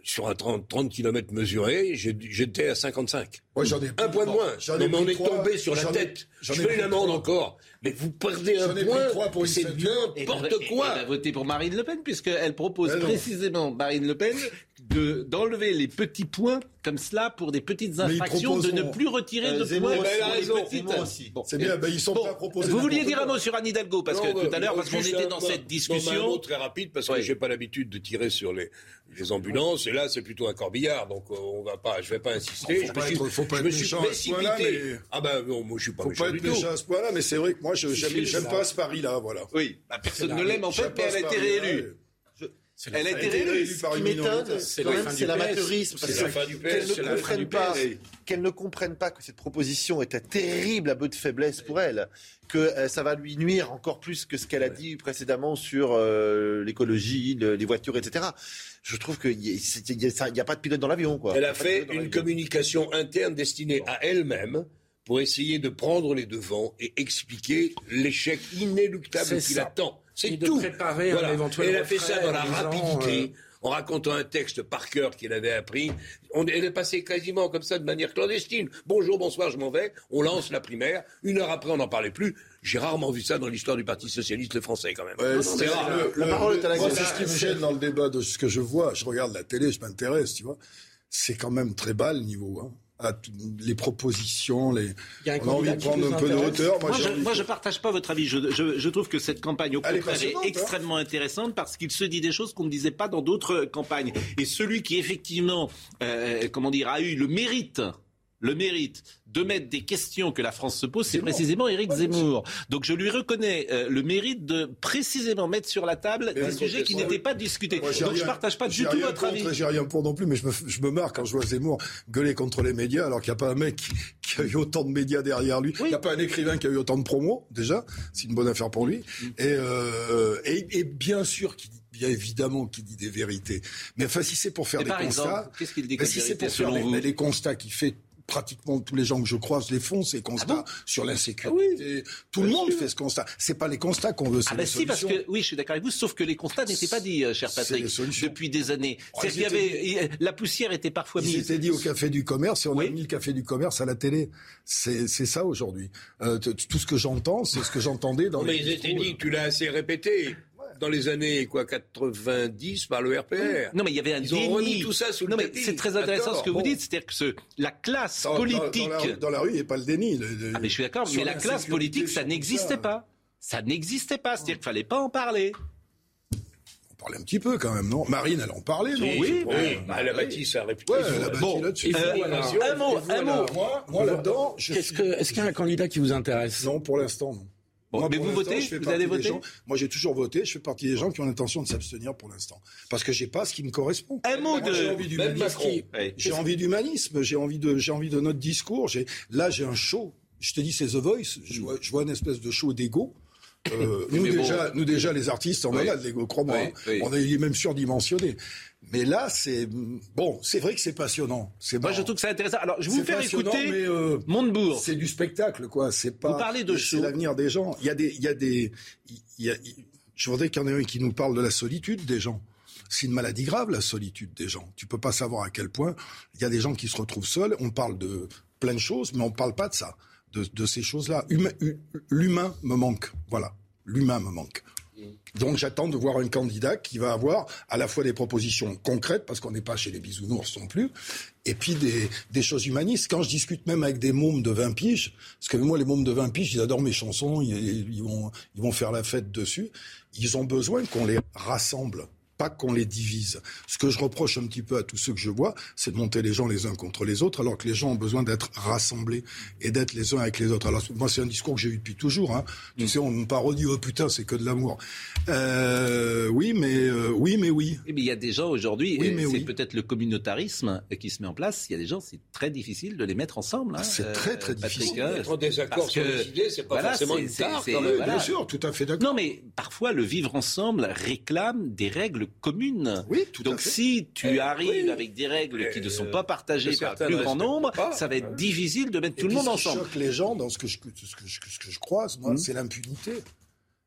sur un 30, 30 km mesuré, j'étais à 55. Ouais, j'en ai un point de moins. Mais on est tombé sur la tête. J'en ai, une amende encore. Mais vous perdez un point. Pour c'est n'importe ben, quoi. Elle ben, a voté pour Marine Le Pen, puisqu'elle propose précisément Marine Le Pen d'enlever les petits points comme cela pour des petites infractions, de ne plus retirer euh, de points. C'est bon. bien, ils sont Vous vouliez dire un mot sur Anne Hidalgo, parce que tout à euh, l'heure, parce qu'on était dans cette discussion. Non, un mot très rapide, parce que oui. j'ai pas l'habitude de tirer sur les, ambulances, et là, c'est plutôt un corbillard, donc euh, on va pas, je vais pas insister. Il je faut pas être méchant à ce point-là, mais... Ah ben moi je suis pas faut pas être méchant à ce point-là, mais c'est vrai que moi, je n'aime pas ce pari-là, voilà. Oui, bah, personne ne l'aime, en fait, mais elle a été réélue. Elle a été réélue. Ce qui m'étonne, c'est l'amateurisme. Qu'elle ne comprenne pas, qu'elle ne comprenne pas que cette proposition est un terrible abus de faiblesse pour elle, que euh, ça va lui nuire encore plus que ce qu'elle a dit précédemment sur euh, l'écologie, les voitures, etc. Je trouve qu'il n'y a, pas de pilote dans l'avion. Elle a fait une communication interne destinée à elle-même pour essayer de prendre les devants et expliquer l'échec inéluctable qui l'attend. C'est tout. De préparer voilà. un éventuel elle a fait ça dans la rapidité. Euh, en racontant un texte par cœur qu'il avait appris. On, elle est passée quasiment comme ça de manière clandestine. Bonjour, bonsoir, je m'en vais. On lance la primaire. Une heure après, on n'en parlait plus. J'ai rarement vu ça dans l'histoire du Parti socialiste français, quand même. C'est rare. La parole est à la C'est ce qui me gêne dans le débat de ce que je vois. Je regarde la télé, je m'intéresse, tu vois. C'est quand même très bas le niveau. Hein à les propositions, les... on a envie de prendre un peu de hauteur. Moi, moi je ne partage pas votre avis. Je, je, je, trouve que cette campagne, au contraire, est, hein. extrêmement intéressante parce qu'il se dit des choses qu'on ne disait pas dans d'autres campagnes. Et celui qui, effectivement, euh, comment dire, a eu le mérite le mérite de mettre des questions que la France se pose, c'est précisément Éric Zemmour. Donc je lui reconnais euh, le mérite de précisément mettre sur la table des sujets qui n'étaient pas discutés. Moi, Donc rien, je partage pas du tout votre contre, avis. J'ai rien pour non plus, mais je me, je me, marre quand je vois Zemmour gueuler contre les médias alors qu'il n'y a pas un mec qui, a eu autant de médias derrière lui. Il n'y a pas un écrivain qui a eu autant de promos, déjà. C'est une bonne affaire pour lui. Mm. Euh, et, et, bien sûr qu'il bien évidemment qu'il dit des vérités. Mais enfin, si c'est pour faire des constats, -ce dit ben, si c'est pour faire les, constats qu'il fait pratiquement tous les gens que je croise les font, ces constats ah sur l'insécurité. Ah tout le monde fait ce constat. C'est pas les constats qu'on veut, c'est ah bah si, parce que, oui, je suis d'accord avec vous, sauf que les constats n'étaient pas dits, euh, cher Patrick, depuis des années. Oh, qu'il y avait, la poussière était parfois ils mise. C'était dit au café du commerce et on a mis le café du commerce à la télé. C'est ça aujourd'hui. Euh, tout ce que j'entends, c'est ce que j'entendais dans Mais les. Mais ils étaient dit, tu l'as assez répété dans les années quoi 90 par le RPR. Non mais il y avait un déni. tout ça sous non, le. C'est très intéressant ce que vous dites, c'est-à-dire que la classe politique dans, la, rue, il n'y a pas le déni. Ah, mais je suis d'accord, mais la classe politique, ça n'existait pas. Ça n'existait pas, c'est-à-dire qu'il ne fallait pas en parler On parlait un petit peu quand même, non? Marine, elle en parlait, non? Oui, oui elle a bâti sa réputation. Bon, un mot, un mot. Moi, là-dedans, je Est-ce qu'il y a un candidat qui vous intéresse? Non, pour l'instant, non. Moi, mais vous votez Vous allez voter Moi, j'ai toujours voté. Je fais partie des gens qui ont l'intention de s'abstenir pour l'instant. Parce que j'ai pas ce qui me correspond. Un mot de. J'ai envie ben d'humanisme. J'ai envie d'humanisme. J'ai envie de, envie de notre discours. Là, j'ai un show. Je te dis, c'est The Voice. Je mm. vois, je vois une espèce de show d'ego euh, nous, déjà, nous déjà, les artistes, on oui. en a de l'ego, crois-moi. Oui, oui. Hein. On est même surdimensionné. Mais là, c'est bon. C'est vrai que c'est passionnant. Moi, je trouve que c'est intéressant. Alors, je vais vous faire écouter euh, Montebourg. C'est du spectacle, quoi. C'est pas. Vous parlez de show. C'est l'avenir des gens. Il y a des, il y a des, il y a, je voudrais qu'il y en ait un qui nous parle de la solitude des gens. C'est une maladie grave, la solitude des gens. Tu peux pas savoir à quel point il y a des gens qui se retrouvent seuls. On parle de plein de choses, mais on parle pas de ça de, de ces choses-là. L'humain me manque. Voilà. L'humain me manque. Donc j'attends de voir un candidat qui va avoir à la fois des propositions concrètes, parce qu'on n'est pas chez les bisounours non plus, et puis des, des, choses humanistes. Quand je discute même avec des mômes de 20 piges, parce que moi les mômes de 20 piges, ils adorent mes chansons, ils, ils, vont, ils vont faire la fête dessus, ils ont besoin qu'on les rassemble pas qu'on les divise. Ce que je reproche un petit peu à tous ceux que je vois, c'est de monter les gens les uns contre les autres, alors que les gens ont besoin d'être rassemblés et d'être les uns avec les autres. Alors moi, c'est un discours que j'ai eu depuis toujours. Hein. Tu mm. sais, on me parodie, oh putain, c'est que de l'amour. Euh, euh, oui, mais oui, mais oui. Mais il y a des gens aujourd'hui, oui, c'est oui. peut-être le communautarisme qui se met en place. Il y a des gens, c'est très difficile de les mettre ensemble. Hein, ah, c'est euh, très très euh, Patrick, difficile. Être en désaccord sur les idées, c'est pas forcément une tare. Bien sûr, tout à fait d'accord. Non, mais parfois le vivre ensemble réclame des règles règles communes. Oui, tout Donc si tu eh arrives avec des règles qui ne sont eh, pas partagées par le plus grand nombre, ça va être ah difficile de mettre tout le monde ensemble. Ce qui choque les gens dans ce que je, croise, hmm. c'est l'impunité.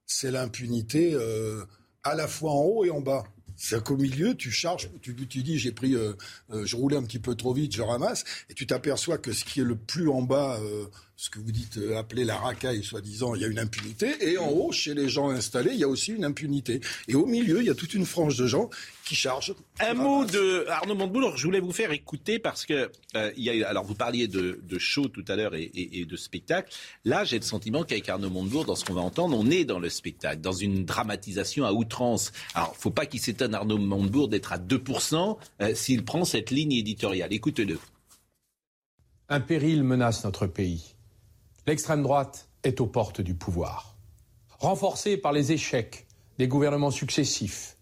C'est l'impunité euh, à la fois en haut et en bas. C'est qu'au milieu, tu charges, tu, dis j'ai pris, euh, euh, je roulais un petit peu trop vite, je ramasse, et tu t'aperçois que ce qui est le plus en bas ce que vous dites appeler la racaille, soi-disant, il y a une impunité, et en haut, chez les gens installés, il y a aussi une impunité. Et au milieu, il y a toute une frange de gens qui chargent. Un mot de Arnaud Montebourg, je voulais vous faire écouter parce que il y a, alors vous parliez de, de show tout à l'heure et, et, et, de spectacle. Là, j'ai le sentiment qu'avec Arnaud Montebourg, dans ce qu'on va entendre, on est dans le spectacle, dans une dramatisation à outrance. Alors, faut pas qu'il s'étonne Arnaud Montebourg d'être à 2% euh, s'il prend cette ligne éditoriale. Écoutez-le. Un péril menace notre pays. L'extrême droite est aux portes du pouvoir. Renforcée par les échecs des gouvernements successifs,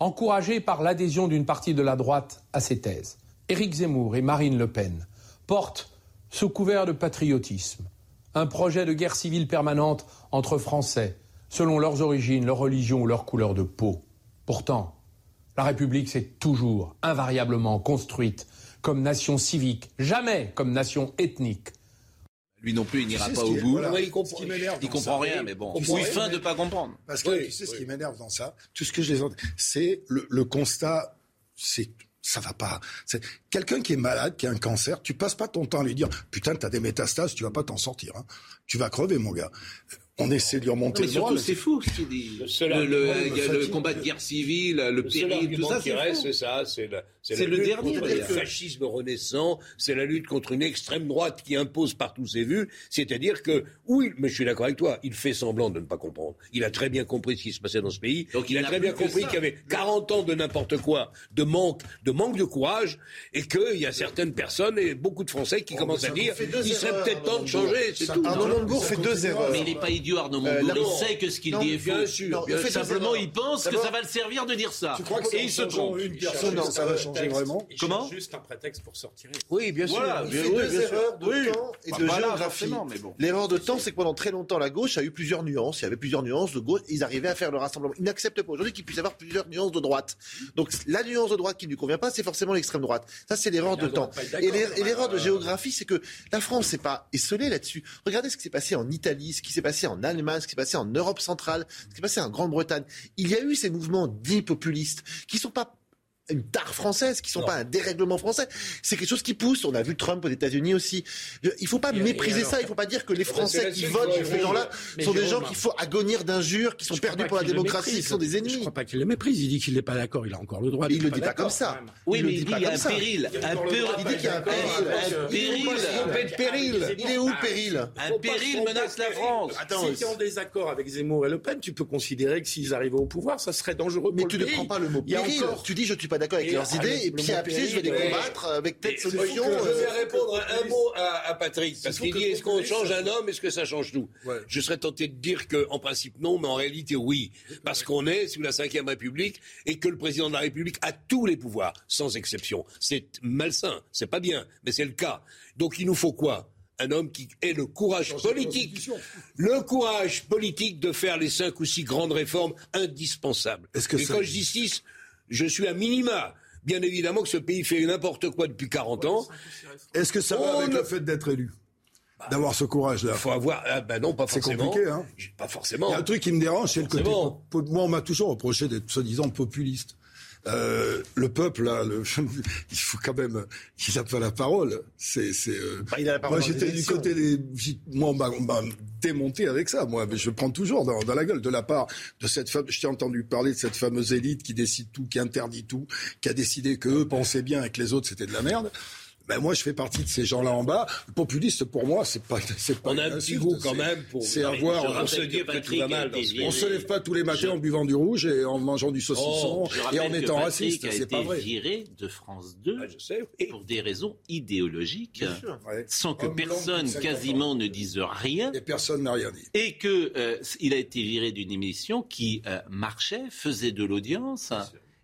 encouragée par l'adhésion d'une partie de la droite à ses thèses, Éric Zemmour et Marine Le Pen portent, sous couvert de patriotisme, un projet de guerre civile permanente entre Français, selon leurs origines, leur religion ou leur couleur de peau. Pourtant, la République s'est toujours, invariablement construite comme nation civique, jamais comme nation ethnique. Lui non plus, il n'ira pas au bout. Voilà, il comprend, il comprend rien, mais bon, il fin de ne pas comprendre. Parce que oui, tu sais oui. ce qui m'énerve dans ça, tout ce que je les entends, c'est le, le constat, c'est ça va pas. Quelqu'un qui est malade, qui a un cancer, tu passes pas ton temps à lui dire putain t'as des métastases, tu vas pas t'en sortir. Hein. Tu vas crever mon gars. On essaie de lui remonter non, mais surtout, c'est fou ce qu'il dit. Le, le, le, le, combat de guerre civile, le, péril, tout ça, c'est c'est ça, c'est c'est le dernier. Le fascisme renaissant, c'est la lutte contre une extrême droite qui impose partout ses vues. C'est-à-dire que, oui, mais je suis d'accord avec toi, il fait semblant de ne pas comprendre. Il a très bien compris ce qui se passait dans ce pays. Donc il, il a très bien compris qu'il y avait 40 ans de n'importe quoi, de manque, de manque de courage, et qu'il y a certaines personnes et beaucoup de Français qui oh, commencent à dire, il serait peut-être temps de changer. C'est tout. Arnaud Montebourg fait deux erreurs. Mais il n'est pas idiot, Arnaud Montebourg. il sait que ce qu'il dit est faux. Bien sûr. Simplement, il pense que ça va le servir de dire ça. Et il se trompe. Une personne, ça va changer vraiment. Comment juste un prétexte pour sortir. Oui, bien sûr. Voilà, il fait deux erreurs de oui. temps et bah, de voilà, géographie. Bon. L'erreur de temps, c'est que pendant très longtemps, la gauche a eu plusieurs nuances. Il y avait plusieurs nuances de gauche. Ils arrivaient à faire le rassemblement. Ils n'acceptent pas aujourd'hui qu'il puisse y avoir plusieurs nuances de droite. Donc la nuance de droite qui ne lui convient pas, c'est forcément l'extrême droite. Ça, c'est l'erreur de temps. Et l'erreur de géographie, c'est que la France n'est pas esselée là-dessus. Regardez ce qui s'est passé en Italie, ce qui s'est passé en Allemagne, ce qui s'est passé en Europe centrale, ce qui s'est passé en Grande-Bretagne. Il y a eu ces mouvements dits populistes qui sont pas une tare française, qui ne sont non. pas un dérèglement français. C'est quelque chose qui pousse. On a vu Trump aux États-Unis aussi. Il ne faut pas et, mépriser et alors, ça. Il ne faut pas dire que les Français qui votent ces gens-là sont des gens qu'il faut agonir d'injures, qui sont perdus pour la démocratie, qui sont des ennemis. Je ne crois pas qu'il le méprise. Il dit qu'il n'est pas d'accord. Il a encore le droit. Il ne le dit pas comme ça. Oui, mais il dit qu'il y a un péril. Il dit qu'il y a un péril. Un péril. Il est où le péril Un péril menace la France. Si tu es en désaccord avec Zemmour et Le Pen, tu peux considérer que s'ils arrivaient au pouvoir, ça serait dangereux. Mais tu ne prends pas le mot péril. Tu dis je ne suis pas d'accord avec leurs idées et pied à pied, je vais les combattre avec telle solution. Je vais répondre un mot à, à Patrick, parce qu'il dit est-ce qu'on change un homme, est-ce que ça change tout? Ouais. Je serais tenté de dire qu'en principe non, mais en réalité oui, parce qu'on est sous la Ve République et que le président de la République a tous les pouvoirs, sans exception. C'est malsain, c'est pas bien, mais c'est le cas. Donc il nous faut quoi? Un homme qui ait le courage politique, le courage politique de faire les cinq ou six grandes réformes indispensables. Est-ce que Et ça... quand je dis six, je suis à minima. Bien évidemment que ce pays fait n'importe quoi depuis 40 ans. Est-ce que ça va On avec le fait d'être élu D'avoir ce courage-là Il faut avoir. Ah ben non, pas C'est forcément. compliqué, hein Pas forcément. Il y a un truc qui me dérange, c'est le côté. Moi, on m'a toujours reproché d'être soi-disant populiste. Euh, le peuple, là, le, il faut quand même qu'il n'a pas la parole. C'est, c'est. euh, Bah, il a la parole moi, j'étais du côté des. Moi, on m'a, on m'a démonté avec ça. Moi, mais je prends toujours dans, dans la gueule de la part de cette femme. Je t'ai entendu parler de cette fameuse élite qui décide tout, qui interdit tout, qui a décidé que eux pensaient bien et que les autres c'était de la merde. Ben moi, je fais partie de ces gens-là en bas. Le populiste, pour moi, c'est pas, c'est pas. On a un petit goût quand même pour. C'est avoir. rappelle se dire que tout va mal. On se lève pas tous les matins en buvant du rouge et en mangeant du saucisson Je et en étant raciste. a C'est été pas vrai. viré de France 2 pour des raisons idéologiques, sans que personne 50 ans. quasiment ne dise rien. Et personne n'a rien dit. Et que euh, il a été viré d'une émission qui euh, marchait, faisait de l'audience,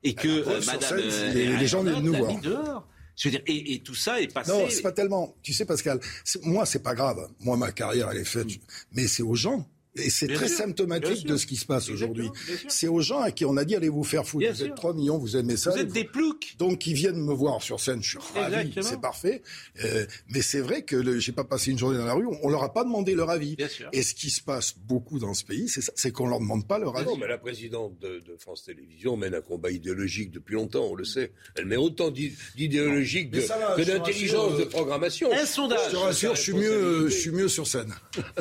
et que euh, Madame les- gens viennent nous voir. Je veux dire, et, et tout ça est passé. Non, c'est pas tellement. Tu sais, Pascal, moi, c'est pas grave. Moi, ma carrière, elle est faite. Mais c'est aux gens. Et c'est très sûr, symptomatique de ce qui se passe aujourd'hui. C'est aux gens à qui on a dit allez vous faire foutre. Bien vous sûr. êtes 3 millions, vous aimez ça. Vous êtes des ploucs. Donc ils viennent me voir sur scène, je suis ravi, c'est parfait. Euh, mais c'est vrai que le- j'ai pas passé une journée dans la rue, on, leur a pas demandé leur avis. Bien sûr. Et ce qui se passe beaucoup dans ce pays, c'est ça, c'est qu'on leur demande pas leur avis. Non, mais la présidente de, de France Télévisions mène un combat idéologique depuis longtemps, on le sait. Elle met autant d'i- d'idéologique de- que d'intelligence de programmation. Un sondage. Je te rassure, je suis mieux, je suis mieux sur scène.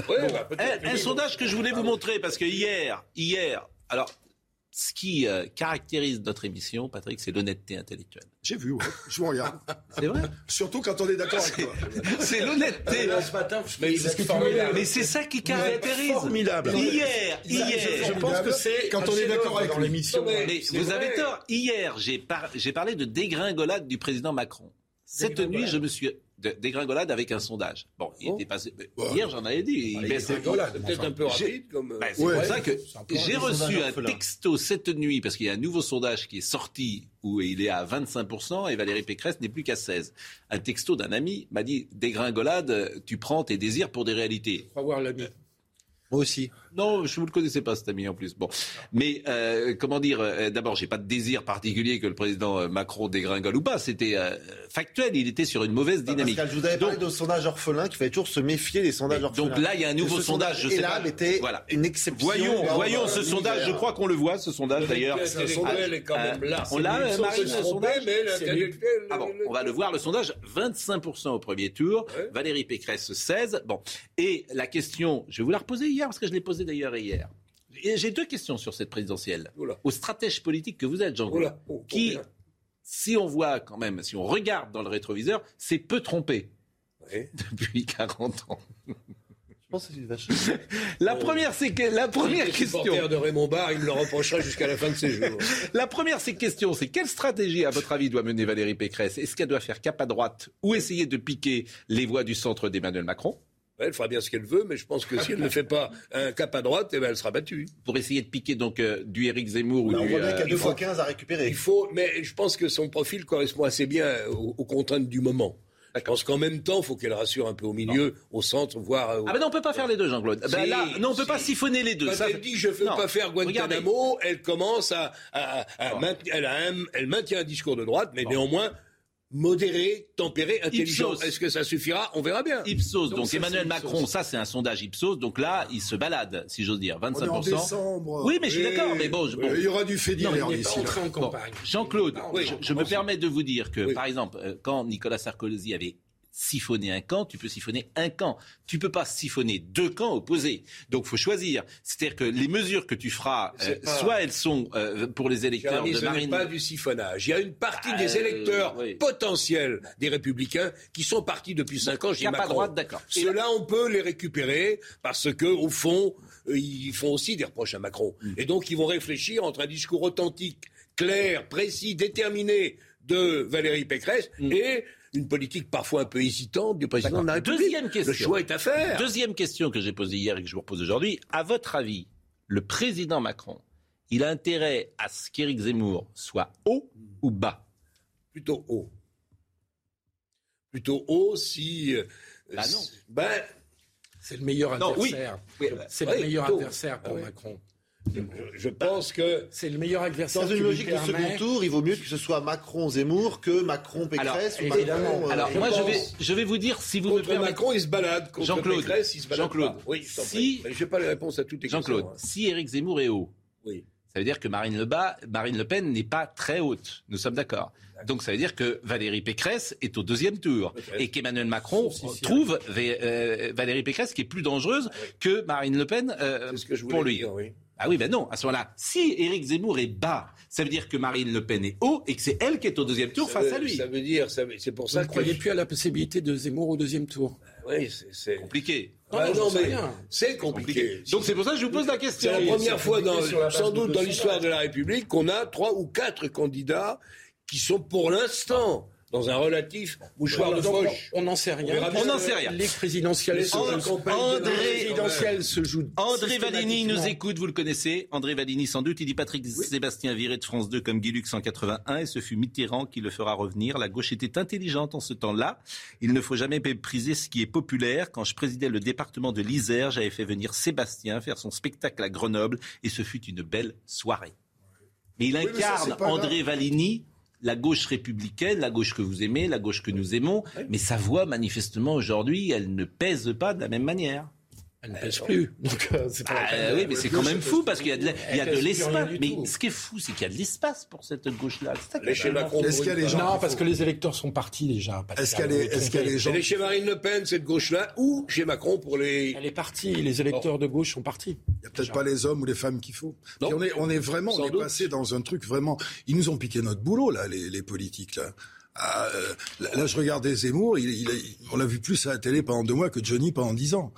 Ouais, bah, peut-être. Un, un sondage que je voulais vous montrer, parce que hier, hier, alors, ce qui euh, caractérise notre émission, Patrick, c'est l'honnêteté intellectuelle. J'ai vu, ouais, je vous regarde. C'est vrai? Surtout quand on est d'accord avec toi. C'est l'honnêteté. Là, ce matin, Mais c'est ça qui caractérise. formidable. Hier, hier. Je pense que c'est Quand on est d'accord avec l'émission. Mais- vous vrai. avez tort. Hier, j'ai par- j'ai parlé de dégringolade du président Macron. Cette nuit, je me suis dégringolade avec un sondage. Bon, il était passé. Hier, j'en avais dit. Il baisse- C'est peut-être un peu J'ai- rapide comme. euh, Bah, c'est Ouais. pour ça que j'ai reçu un texto cette nuit, parce qu'il y a un nouveau sondage qui est sorti où il est à 25% et Valérie Pécresse n'est plus qu'à 16. Un texto d'un ami m'a dit Dégringolade, tu prends tes désirs pour des réalités. Faut voir l'ami. Moi aussi. Non, je ne vous le connaissais pas cet ami en plus. Bon, mais euh, comment dire euh, D'abord, j'ai pas de désir particulier que le président euh, Macron dégringole ou pas. C'était euh, factuel. Il était sur une mauvaise dynamique. Pascal, je vous avais parlé Donc- de sondage orphelin qu'il fallait toujours se méfier des sondages orphelins. Donc là, il y a un nouveau sondage. Je sais Elam pas. était Voilà. une exception. Voyons, voyons ce sondage. Je crois qu'on le voit, ce sondage d'ailleurs. L'honnêteté intellectuelle est quand même là. On l'a, Marine, le sondage Ah bon, on va le voir, le sondage, 25% au premier tour. Valérie Pécresse 16. Bon, et la question, je vais vous la reposer hier, parce que je l'ai posée d'ailleurs hier. Et J'ai deux questions sur cette présidentielle. Oula. Au stratège politique que vous êtes, Jean-Claude, Oula. Oh, qui, si on voit quand même, si on regarde dans le rétroviseur, c'est peu trompé depuis 40 ans. Je pense que c'est une vache. La première, c'est que la première Le question. supporter de Raymond Barre, il me le reprochera jusqu'à la fin de ses jours. La première c'est question, c'est quelle stratégie, à votre avis, doit mener Valérie Pécresse? Est-ce qu'elle doit faire cap à droite ou essayer de piquer les voix du centre d'Emmanuel Macron? Elle fera bien ce qu'elle veut, mais je pense que si elle ne fait pas un cap à droite, eh ben, elle sera battue. Pour essayer de piquer donc euh, du Éric Zemmour ou Bah, on du... qu'il y a euh, deux fois 15 à récupérer. Il faut, mais je pense que son profil correspond assez bien aux, aux contraintes du moment. Je pense qu'en même temps, il faut qu'elle rassure un peu au milieu, au centre, voire. euh, au- Ah ben non, on peut pas faire les deux, Jean-Claude. Ben Si, là, non, on peut si. pas siphonner les deux. Quand Ça, elle dit je ne veux non. pas faire Guantanamo, elle commence à, à- à maintenir- elle, a un- elle maintient un discours de droite, mais néanmoins modéré, tempéré, intelligent. Ipsos. Est-ce que ça suffira? On verra bien. Ipsos, donc, ça, Emmanuel Macron, Ipsos. ça c'est un sondage Ipsos, donc là, il se balade, si j'ose dire, On est en 25%. décembre. Oui, mais je suis d'accord, mais bon, je- bon. Il y aura du fait divers d'ici en Bon, campagne. Jean-Claude, Oui, je, je me permets de vous dire que, Oui. par exemple, euh, quand Nicolas Sarkozy avait siphonné un camp, tu peux siphonner un camp. Tu peux pas siphonner deux camps opposés. Donc, faut choisir. C'est-à-dire que les mesures que tu feras, euh, pas- soit elles sont euh, pour les électeurs de Marine. pas du siphonnage. Il y a une partie Ah, des euh, électeurs oui. potentiels des républicains qui sont partis depuis cinq ans chez Macron. droite, d'accord. Ceux-là, on peut les récupérer parce que, au fond, ils font aussi des reproches à Macron. Mm. Et donc, ils vont réfléchir entre un discours authentique, clair, précis, déterminé de Valérie Pécresse Mm. et une politique parfois un peu hésitante du président de la République. Deuxième question. Le choix est à faire. Deuxième question que j'ai posée hier et que je vous repose aujourd'hui. À votre avis, le président Macron, il a intérêt à ce qu'Éric Zemmour soit haut ou bas? Plutôt haut. Plutôt haut si. euh, Bah non. Ben, C'est le meilleur Non, oui. adversaire. Oui, C'est le meilleur plutôt. adversaire pour Ah. Macron. Je, pense que. C'est le meilleur adversaire. Dans une logique de second tour, il vaut mieux que ce soit Macron-Zemmour que Macron-Pécresse ou évidemment. Macron. euh, Alors, je moi, je vais, je vais vous dire, si vous me Contre permettez. Macron, il se balade. Contre Jean-Claude. Pécresse, il se balade Jean-Claude. pas. Oui, Si- n'ai pas les réponses à toutes les Jean-Claude, questions. hein. si Éric Zemmour est haut, Oui. ça veut dire que Marine Le, Bas- Marine le Pen n'est pas très haute. Nous sommes d'accord. Donc ça veut dire que Valérie Pécresse est au deuxième tour et qu'Emmanuel Macron si- trouve euh, Valérie Pécresse qui est plus dangereuse que Marine Le Pen euh, C'est ce que je voulais pour lui. dire, oui. Ah oui, ben non, à ce moment-là, si Éric Zemmour est bas, ça veut dire que Marine Le Pen est haut et que c'est elle qui est au deuxième tour Ça face veut- à lui. Ça veut dire, c'est pour Vous ça ne que. croyez plus à la possibilité de Zemmour au deuxième tour Oui, c'est- c'est. Compliqué. Ah non, mais c'est compliqué. Donc c'est pour ça que je vous pose la question. C'est la première fois, dans, sans doute dans l'histoire de la République, qu'on a trois ou quatre candidats qui sont pour l'instant dans un relatif mouchoir de poche. On n'en sait rien. On n'en sait rien. Les présidentielles, Les se, André- les présidentielles se jouent. André Valigny nous écoute, vous le connaissez. André Valigny, sans doute, il dit Patrick Sébastien viré de France 2 comme Guy Lux en 81 et ce fut Mitterrand qui le fera revenir. La gauche était intelligente en ce temps-là. Il ne faut jamais mépriser ce qui est populaire. Quand je présidais le département de l'Isère, j'avais fait venir Sébastien faire son spectacle à Grenoble et ce fut une belle soirée. Mais il mais ça, incarne, André Valigny, la gauche républicaine, la gauche que vous aimez, la gauche que nous aimons. Mais sa voix, manifestement, aujourd'hui, elle ne pèse pas de la même manière. Elle ne pèse plus. Donc, euh, c'est pas Ah, oui, mais c'est quand même fou parce qu'il y a de, l'espace. Mais ce qui est fou, c'est qu'il y a de l'espace pour cette gauche-là. C'est ça qui est Les chez vraiment Macron, fou. Est-ce qu'il y a des gens Non, parce que les électeurs sont partis déjà. Est-ce qu'il y est-ce qu'il y a des gens Elle est chez Marine Le Pen, cette gauche-là, ou chez Macron pour les. Elle est partie. Les électeurs de gauche sont partis. Il n'y a peut-être pas les hommes ou les femmes qu'il faut. Non. On est, on est vraiment, on est doute. passé dans un truc vraiment. Ils nous ont piqué notre boulot là, les, les politiques là. Ah, euh, là, là, je regardais Zemmour. Il, il a- on l'a vu plus à la télé pendant deux mois que Johnny pendant dix ans.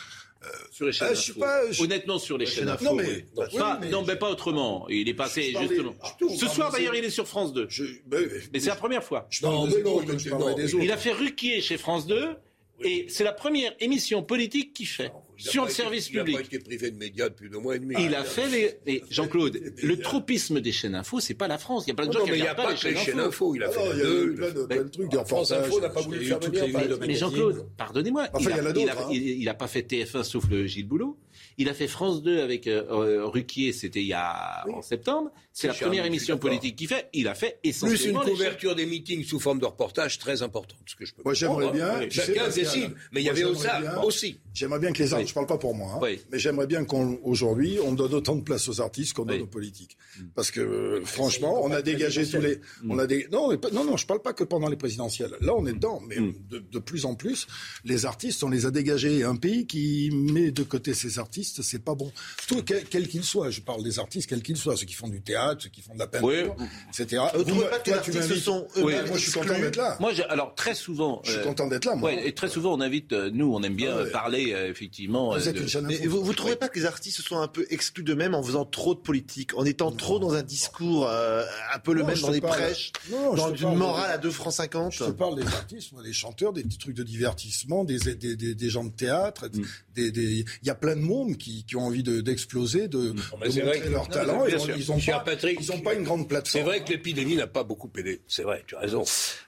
Sur les chaînes Ah, je suis info. pas- je- Honnêtement, sur les chaînes Non info. mais, oui. oui, Pas- mais- non, mais pas autrement. Il est passé justement. Ce soir, d'ailleurs, il est sur France 2. je, ben, Mais c'est la première fois. je parle Non, de mais Zemmour non, comme je non, parlerai des autres. Il a fait Ruquier chez France 2 et c'est la première émission politique qu'il fait sur pas le été- service Il n'a public. pas été privé de médias depuis deux mois et demi. Il a fait les. mais Jean-Claude, le tropisme des chaînes info, c'est pas la France. Il y a plein de gens Non, qui mais il n'y a regardent pas que les chaînes info. Il a Ah fait il y a plein de, trucs, France. Info n'a pas voulu faire venir Mais. Jean-Claude, pardonnez-moi, Enfin, il y en a il, d'autres, a, hein. il- il a pas fait TF1 sauf le Gilles Boulot. Il a fait France 2 avec euh, euh, Ruquier, c'était il y a en septembre. C'est la première émission politique qu'il fait. Il a fait Plus une essentiellement les couverture des meetings sous forme de reportage très importante. Ce que je peux Moi, j'aimerais bien, sais, Chacun décide. Mais il y avait ça bien- aussi. J'aimerais bien que les artistes, Oui. je parle pas pour moi, hein, Oui. mais j'aimerais bien qu'aujourd'hui, on donne autant de place aux artistes qu'on donne Oui. aux politiques. Parce que, euh, franchement, on a dégagé tous les, on a des, non, non, non, je parle pas que pendant les présidentielles. Là, on est dedans, mais Mm. de, de plus en plus, les artistes, on les a dégagés. Un pays qui met de côté ses artistes, c'est pas bon. Tout, quel quel qu'ils soient. Je parle des artistes, quels qu'ils soient. Ceux qui font du théâtre, ceux qui font de la peinture, etc. Vous Vous trouvez me- pas que les toi, tu m'invites- sont Oui, moi, je suis content d'être là. Moi, je- alors très souvent, Je suis euh, content d'être là, moi. ouais, et très souvent, on invite. euh, nous, on aime bien Ah ouais. euh, parler euh, effectivement. Vous euh, êtes de- une chaîne Mais vous, vous trouvez pas que les artistes se sont un peu exclus d'eux-mêmes en faisant trop de politique, en étant trop dans un discours euh, un peu le Non, même dans parle- prêches, Non, dans une morale à 2 francs 50 Je te parle des artistes, moi, des chanteurs, des petits trucs de divertissement, des, des, des, des gens de théâtre. Mm. des- des- Il y a plein de monde qui, qui ont envie de- d'exploser, de, de, c'est montrer que- leur non, talent. et ils n'ont pas, Patrick, ils ont pas une grande C'est plateforme. vrai que l'épidémie n'a pas beaucoup aidé. C'est vrai, tu as raison.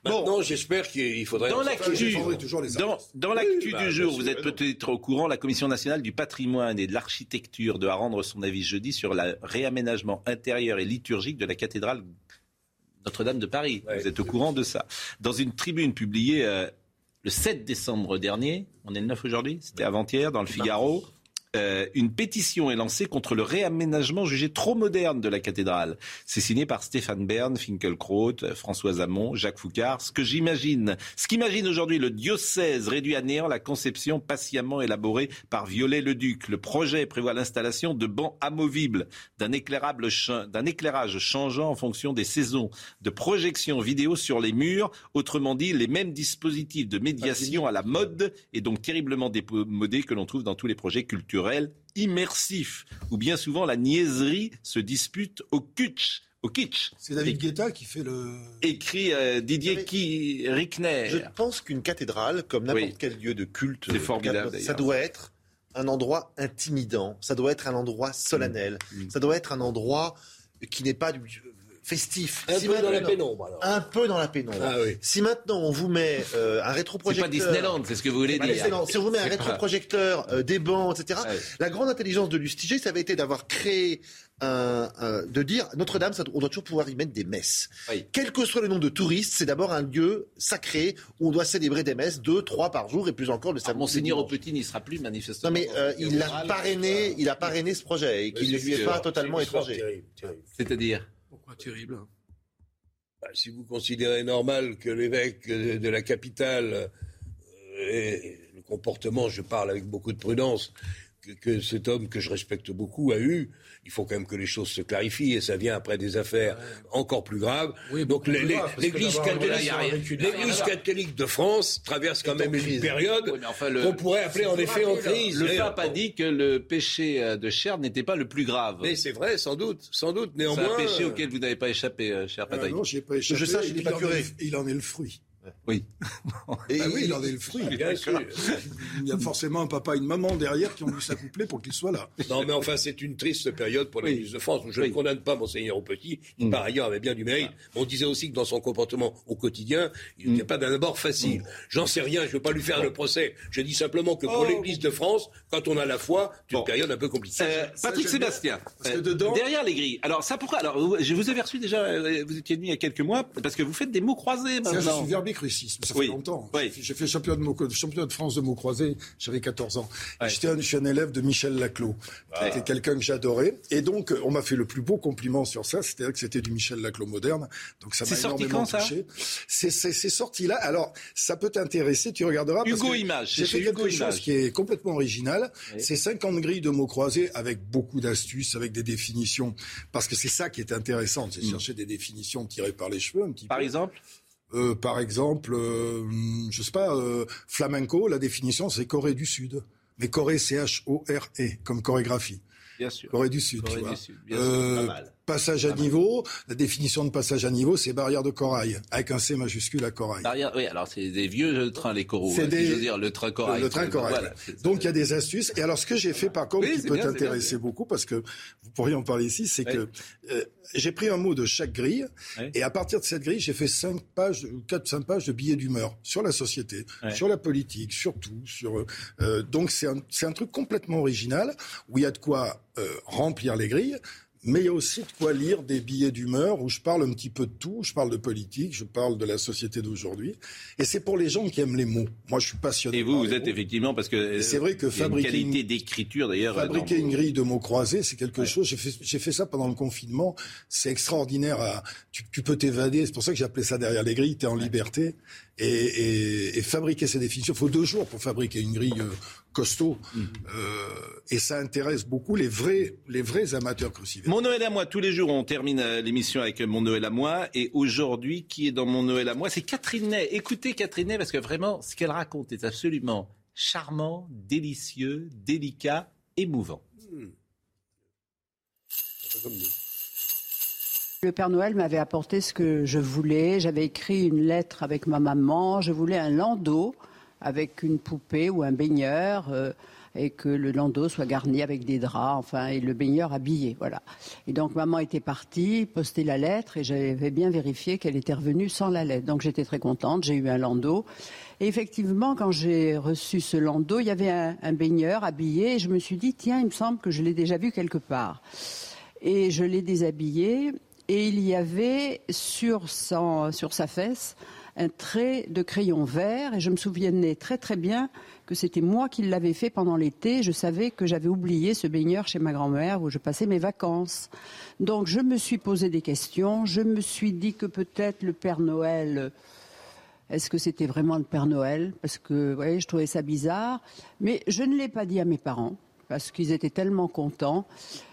Maintenant, j'espère qu'il faudrait. Dans l'actu, dans, dans Oui, bah, du jour, vous êtes peut-être au courant, la Commission nationale du patrimoine et de l'architecture doit rendre son avis jeudi sur le réaménagement intérieur et liturgique de la cathédrale Notre-Dame de Paris. Ouais. Vous êtes au courant de ça. Dans une tribune publiée euh, le 7 décembre dernier, on est le 9 aujourd'hui, c'était avant-hier, dans le Figaro. Euh, une pétition est lancée contre le réaménagement jugé trop moderne de la cathédrale. C'est signé par Stéphane Bern, Finkelkraut, euh, François Hamon, Jacques Foucard. Ce que j'imagine, ce qu'imagine aujourd'hui le diocèse réduit à néant la conception patiemment élaborée par Viollet-le-Duc. Le projet prévoit l'installation de bancs amovibles, d'un éclairage changeant en fonction des saisons, de projections vidéo sur les murs, autrement dit les mêmes dispositifs de médiation à la mode et donc terriblement démodés que l'on trouve dans tous les projets culturels immersifs, où bien souvent la niaiserie se dispute au kitsch. Au kitsch. C'est David Guetta qui fait le. Écrit euh, Didier Ki- Rickner. Je pense qu'une cathédrale, comme n'importe Oui. quel lieu de culte, formidable, ça doit être un endroit intimidant, ça doit être un endroit solennel, Mm. ça doit être un endroit qui n'est pas du festif. Un Si peu dans la pénombre, alors. Un peu dans la pénombre. Ah oui. Si maintenant on vous met euh, un C'est rétroprojecteur... pas Disneyland, c'est ce que vous voulez C'est dire. Disneyland. Si on vous met un C'est rétroprojecteur, euh, des bancs, etc. La grande intelligence de Lustiger, ça avait été d'avoir créé un, un- de dire Notre-Dame, on doit toujours pouvoir y mettre des messes. Oui. Quel que soit le nombre de touristes, c'est d'abord un lieu sacré où on doit célébrer des messes, deux, trois par jour et plus encore le Ah, samedi. Monseigneur dimanche. Aupetit n'y sera plus manifestement. Non mais euh, il a parrainé, il a parrainé ce projet et qu'il ne c'est lui est pas totalement C'est étranger. C'est-à-dire Pourquoi terrible Bah, si vous considérez normal que l'évêque de la capitale euh, ait le comportement, je parle avec beaucoup de prudence, que, cet homme que je respecte beaucoup a eu, il faut quand même que les choses se clarifient et ça vient après des affaires encore plus graves. Oui, Donc l'Église catholique, il catholique de France traverse quand même une période Oui, enfin, qu'on pourrait appeler en effet en crise. Le pape a dit que le péché euh, de chair n'était pas le plus grave. Mais c'est vrai, sans doute, sans doute. C'est Néanmoins, un péché euh, auquel vous n'avez pas échappé, euh, cher Ah Patrick. non, j'y ai pas échappé. je sache, il pas en curé. est- Il en est le fruit. Oui. Et oui, il en est le fruit. Bien sûr. Il y a forcément un papa et une maman derrière qui ont dû s'accoupler pour qu'il soit là. Non, mais enfin, c'est une triste période pour l'Église de France. Je ne condamne pas Monseigneur Petit, qui Mm. par ailleurs avait bien du mérite. On disait aussi que dans son comportement au quotidien, il Mm. n'était pas d'un abord facile. J'en sais rien, je ne veux pas lui faire le procès. Je dis simplement que pour Oh. l'Église de France, quand on a la foi, c'est une période un peu compliquée. Euh, Patrick Sébastien, euh, derrière les grilles. Alors ça pourquoi? Alors je vous ai reçu déjà, euh, vous étiez venu il y a quelques mois, parce que vous faites des mots croisés Ça, je suis ça fait longtemps. J'ai fait- J'ai fait champion de, mots- champion de France de mots croisés, j'avais 14 ans. J'étais un, je suis un élève de Michel Laclos, qui Ouais. était quelqu'un que j'adorais. Et donc, on m'a fait le plus beau compliment sur ça, c'est-à-dire que c'était du Michel Laclos moderne. Donc ça m'a C'est sorti énormément quand, touché. C'est sorti là. Alors, ça peut t'intéresser, tu regarderas. parce Hugo que Images, J'ai fait quelque Hugo chose Images. qui est complètement original. Oui. C'est 50 grilles de mots croisés avec beaucoup d'astuces, avec des définitions. Parce que c'est ça qui est intéressant, c'est chercher des définitions tirées par les cheveux un petit. Par peu. exemple Euh, par exemple, euh, je sais pas, euh, flamenco, la définition c'est Corée du Sud. Mais Corée, C-H-O-R-E, comme chorégraphie. Bien sûr. Corée du Sud, Corée tu du vois. Sud, bien sûr. Euh, Pas mal. Passage à niveau, la définition de passage à niveau, c'est barrière de corail, avec un C majuscule à corail. Derrière, oui, alors c'est des vieux trains, les coraux. C'est hein, si des- j'ose dire, le train corail. Le train corail. Voilà. Donc il y a des astuces. Et alors ce que j'ai fait par contre, Oui, qui peut bien, c'est bien, t'intéresser beaucoup, parce que vous pourriez en parler ici, c'est que euh, j'ai pris un mot de chaque grille, et à partir de cette grille, j'ai fait cinq pages, quatre, cinq pages de billets d'humeur sur la société, sur la politique, sur tout. Sur, euh, donc c'est un, c'est un truc complètement original où il y a de quoi euh, remplir les grilles. Mais il y a aussi de quoi lire des billets d'humeur où je parle un petit peu de tout. Je parle de politique, je parle de la société d'aujourd'hui. Et c'est pour les gens qui aiment les mots. Moi, je suis passionné. Et vous, par vous les êtes mots. effectivement, parce que c'est vrai que a une fabriquer qualité d'écriture d'ailleurs. Fabriquer une grille de mots croisés, c'est quelque chose. J'ai fait, fait ça pendant le confinement. C'est extraordinaire. À, tu, tu peux t'évader. C'est pour ça que appelé ça derrière les grilles. Tu es en liberté. Et, et, et fabriquer ces définitions. Il faut deux jours pour fabriquer une grille euh, costaud. Mhm. Euh, et ça intéresse beaucoup les vrais, les vrais amateurs cruciverbes. Mon Noël à moi, tous les jours, on termine euh, l'émission avec Mon Noël à moi. Et aujourd'hui, qui est dans Mon Noël à moi? C'est Catherine Ney. Écoutez Catherine Ney, parce que vraiment, ce qu'elle raconte est absolument charmant, délicieux, délicat, émouvant. Le Père Noël m'avait apporté ce que je voulais. J'avais écrit une lettre avec ma maman. Je voulais un landau avec une poupée ou un baigneur euh, et que le landau soit garni avec des draps, enfin, et le baigneur habillé, voilà. Et donc maman était partie, posté la lettre et j'avais bien vérifié qu'elle était revenue sans la lettre. Donc j'étais très contente. J'ai eu un landau. Et effectivement, quand j'ai reçu ce landau, il y avait un, un baigneur habillé et je me suis dit, tiens, il me semble que je l'ai déjà vu quelque part. Et je l'ai déshabillé et il y avait sur, sa fesse un trait de crayon vert et je me souvenais très très bien que c'était moi qui l'avais fait pendant l'été. Je savais que j'avais oublié ce baigneur chez ma grand-mère où je passais mes vacances. Donc je me suis posé des questions. Je me suis dit que peut-être le Père Noël est-ce que c'était vraiment le Père Noël? Parce que, vous voyez, je trouvais ça bizarre. Mais je ne l'ai pas dit à mes parents, parce qu'ils étaient tellement contents.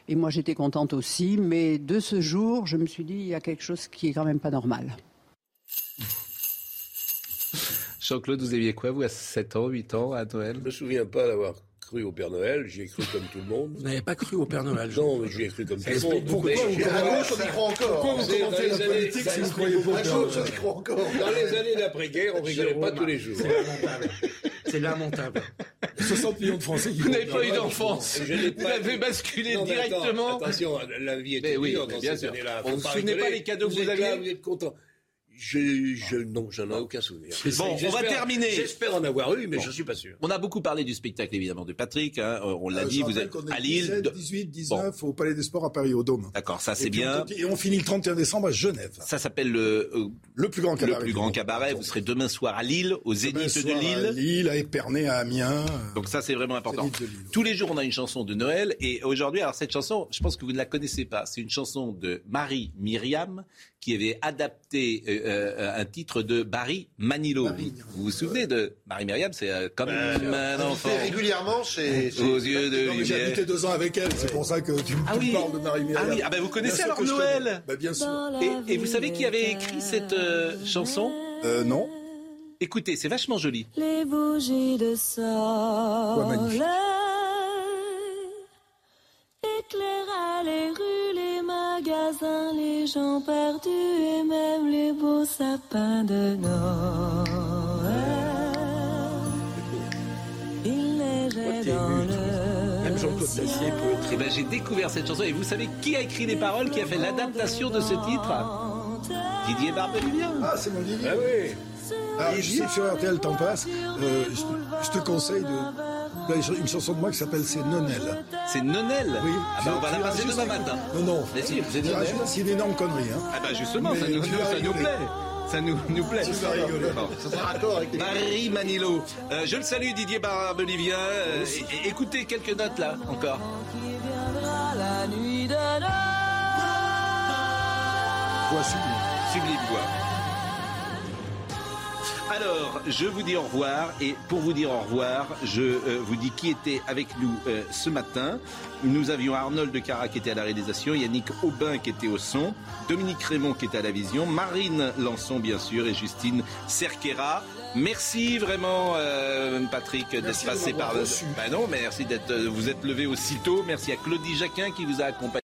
Et moi, j'étais contente aussi. Mais de ce jour, je me suis dit, il y a quelque chose qui est quand même pas normal. Jean-Claude, vous aviez quoi, vous, à 7 ans, 8 ans, à Noël? Je me souviens pas d'avoir cru au Père Noël. J'y ai cru comme tout le monde. Vous n'avez pas cru au Père Noël Non, mais j'y ai cru comme tout le monde. pourquoi vous on y croit encore. Pourquoi vous commentez la les politique années- si vous croyez pas au Père Noël. on y croit encore. Dans les années d'après-guerre, on rigolait pas tous les jours. C'est lamentable. 60 millions de Français qui Vous n'avez pas eu d'enfance. Vous avez basculé directement. attention, la vie oui, dure dans bien ces années-là. On Faut ne souvenait pas les cadeaux que vous aviez Vous êtes content. Je, je, non, j'en ai aucun souvenir. Bon, on va terminer. J'espère en avoir eu, mais Bon. je suis pas sûr. On a beaucoup parlé du spectacle, évidemment, de Patrick. hein, On l'a Euh, dit, vous êtes à Lille. 17, de- 18, 19 au Palais des Sports à Paris, au Dôme. D'accord, ça c'est on bien. Et on finit le 31 décembre à Genève. Ça s'appelle le, euh, Le plus grand le cabaret. plus du grand cabaret. Vous serez demain soir à Lille, au Zénith Demain de soir à Lille. Lille, à Épernay, à Amiens. Donc ça, c'est vraiment important. Lille. Tous les jours, on a une chanson de Noël. Et aujourd'hui, alors cette chanson, je pense que vous ne la connaissez pas. C'est une chanson de Marie Myriam qui avait adapté euh, euh, un titre de Barry Manilow. Vous vous souvenez de Marie Myriam C'est euh, comme un enfant. Régulièrement chez. chez- Aux yeux de Non, j'ai habité deux ans avec elle, c'est pour ça que tu me Ah oui. parles de Marie-Myriam. Ah oui, ah bah vous connaissez alors Noël. Bah, Bien sûr. Et, et vous savez qui avait écrit cette euh, chanson Euh, non. Écoutez, c'est vachement joli. Les bougies de soleil éclairent les rues, les magasins. Les gens perdus et même les beaux sapins de Noël. Il neigeait dans le Même Jean-Claude Dacier peut Eh ben, j'ai découvert cette chanson et vous savez qui a écrit les paroles, qui a fait l'adaptation de ce titre? Didier Barbelivien. Ah, c'est mon Didier Ah oui. Ah, je sais que sur RTL Temps passe, euh, je te conseille de. Ben, une chanson de moi qui s'appelle C'est Nonel. C'est Nonel? Oui. Ah bah, on va la Tu passer demain matin. Non, non. Mais si, c'est Nonel. une énorme connerie. Hein. Ah bah justement, Mais ça nous, ça plaît. Ça nous, nous plaît. Rigoler. Sera raccord avec les... Marie Manilo. Euh, je le salue, Didier Barbelivien. Euh, écoutez quelques notes là, encore. qui viendra la nuit de Noël. Voix sublime. Sublime voix. Alors, je vous dis au revoir et pour vous dire au revoir, je euh, vous dis qui était avec nous euh, ce matin. Nous avions Arnold de Cara qui était à la réalisation, Yannick Aubin qui était au son, Dominique Raymond qui était à la vision, Marine Lançon bien sûr et Justine Cerquera. Merci vraiment euh, Patrick d'être passé par le... Bah non, mais merci d'être euh, vous êtes levé aussitôt. Merci à Claudie Jacquin qui vous a accompagné.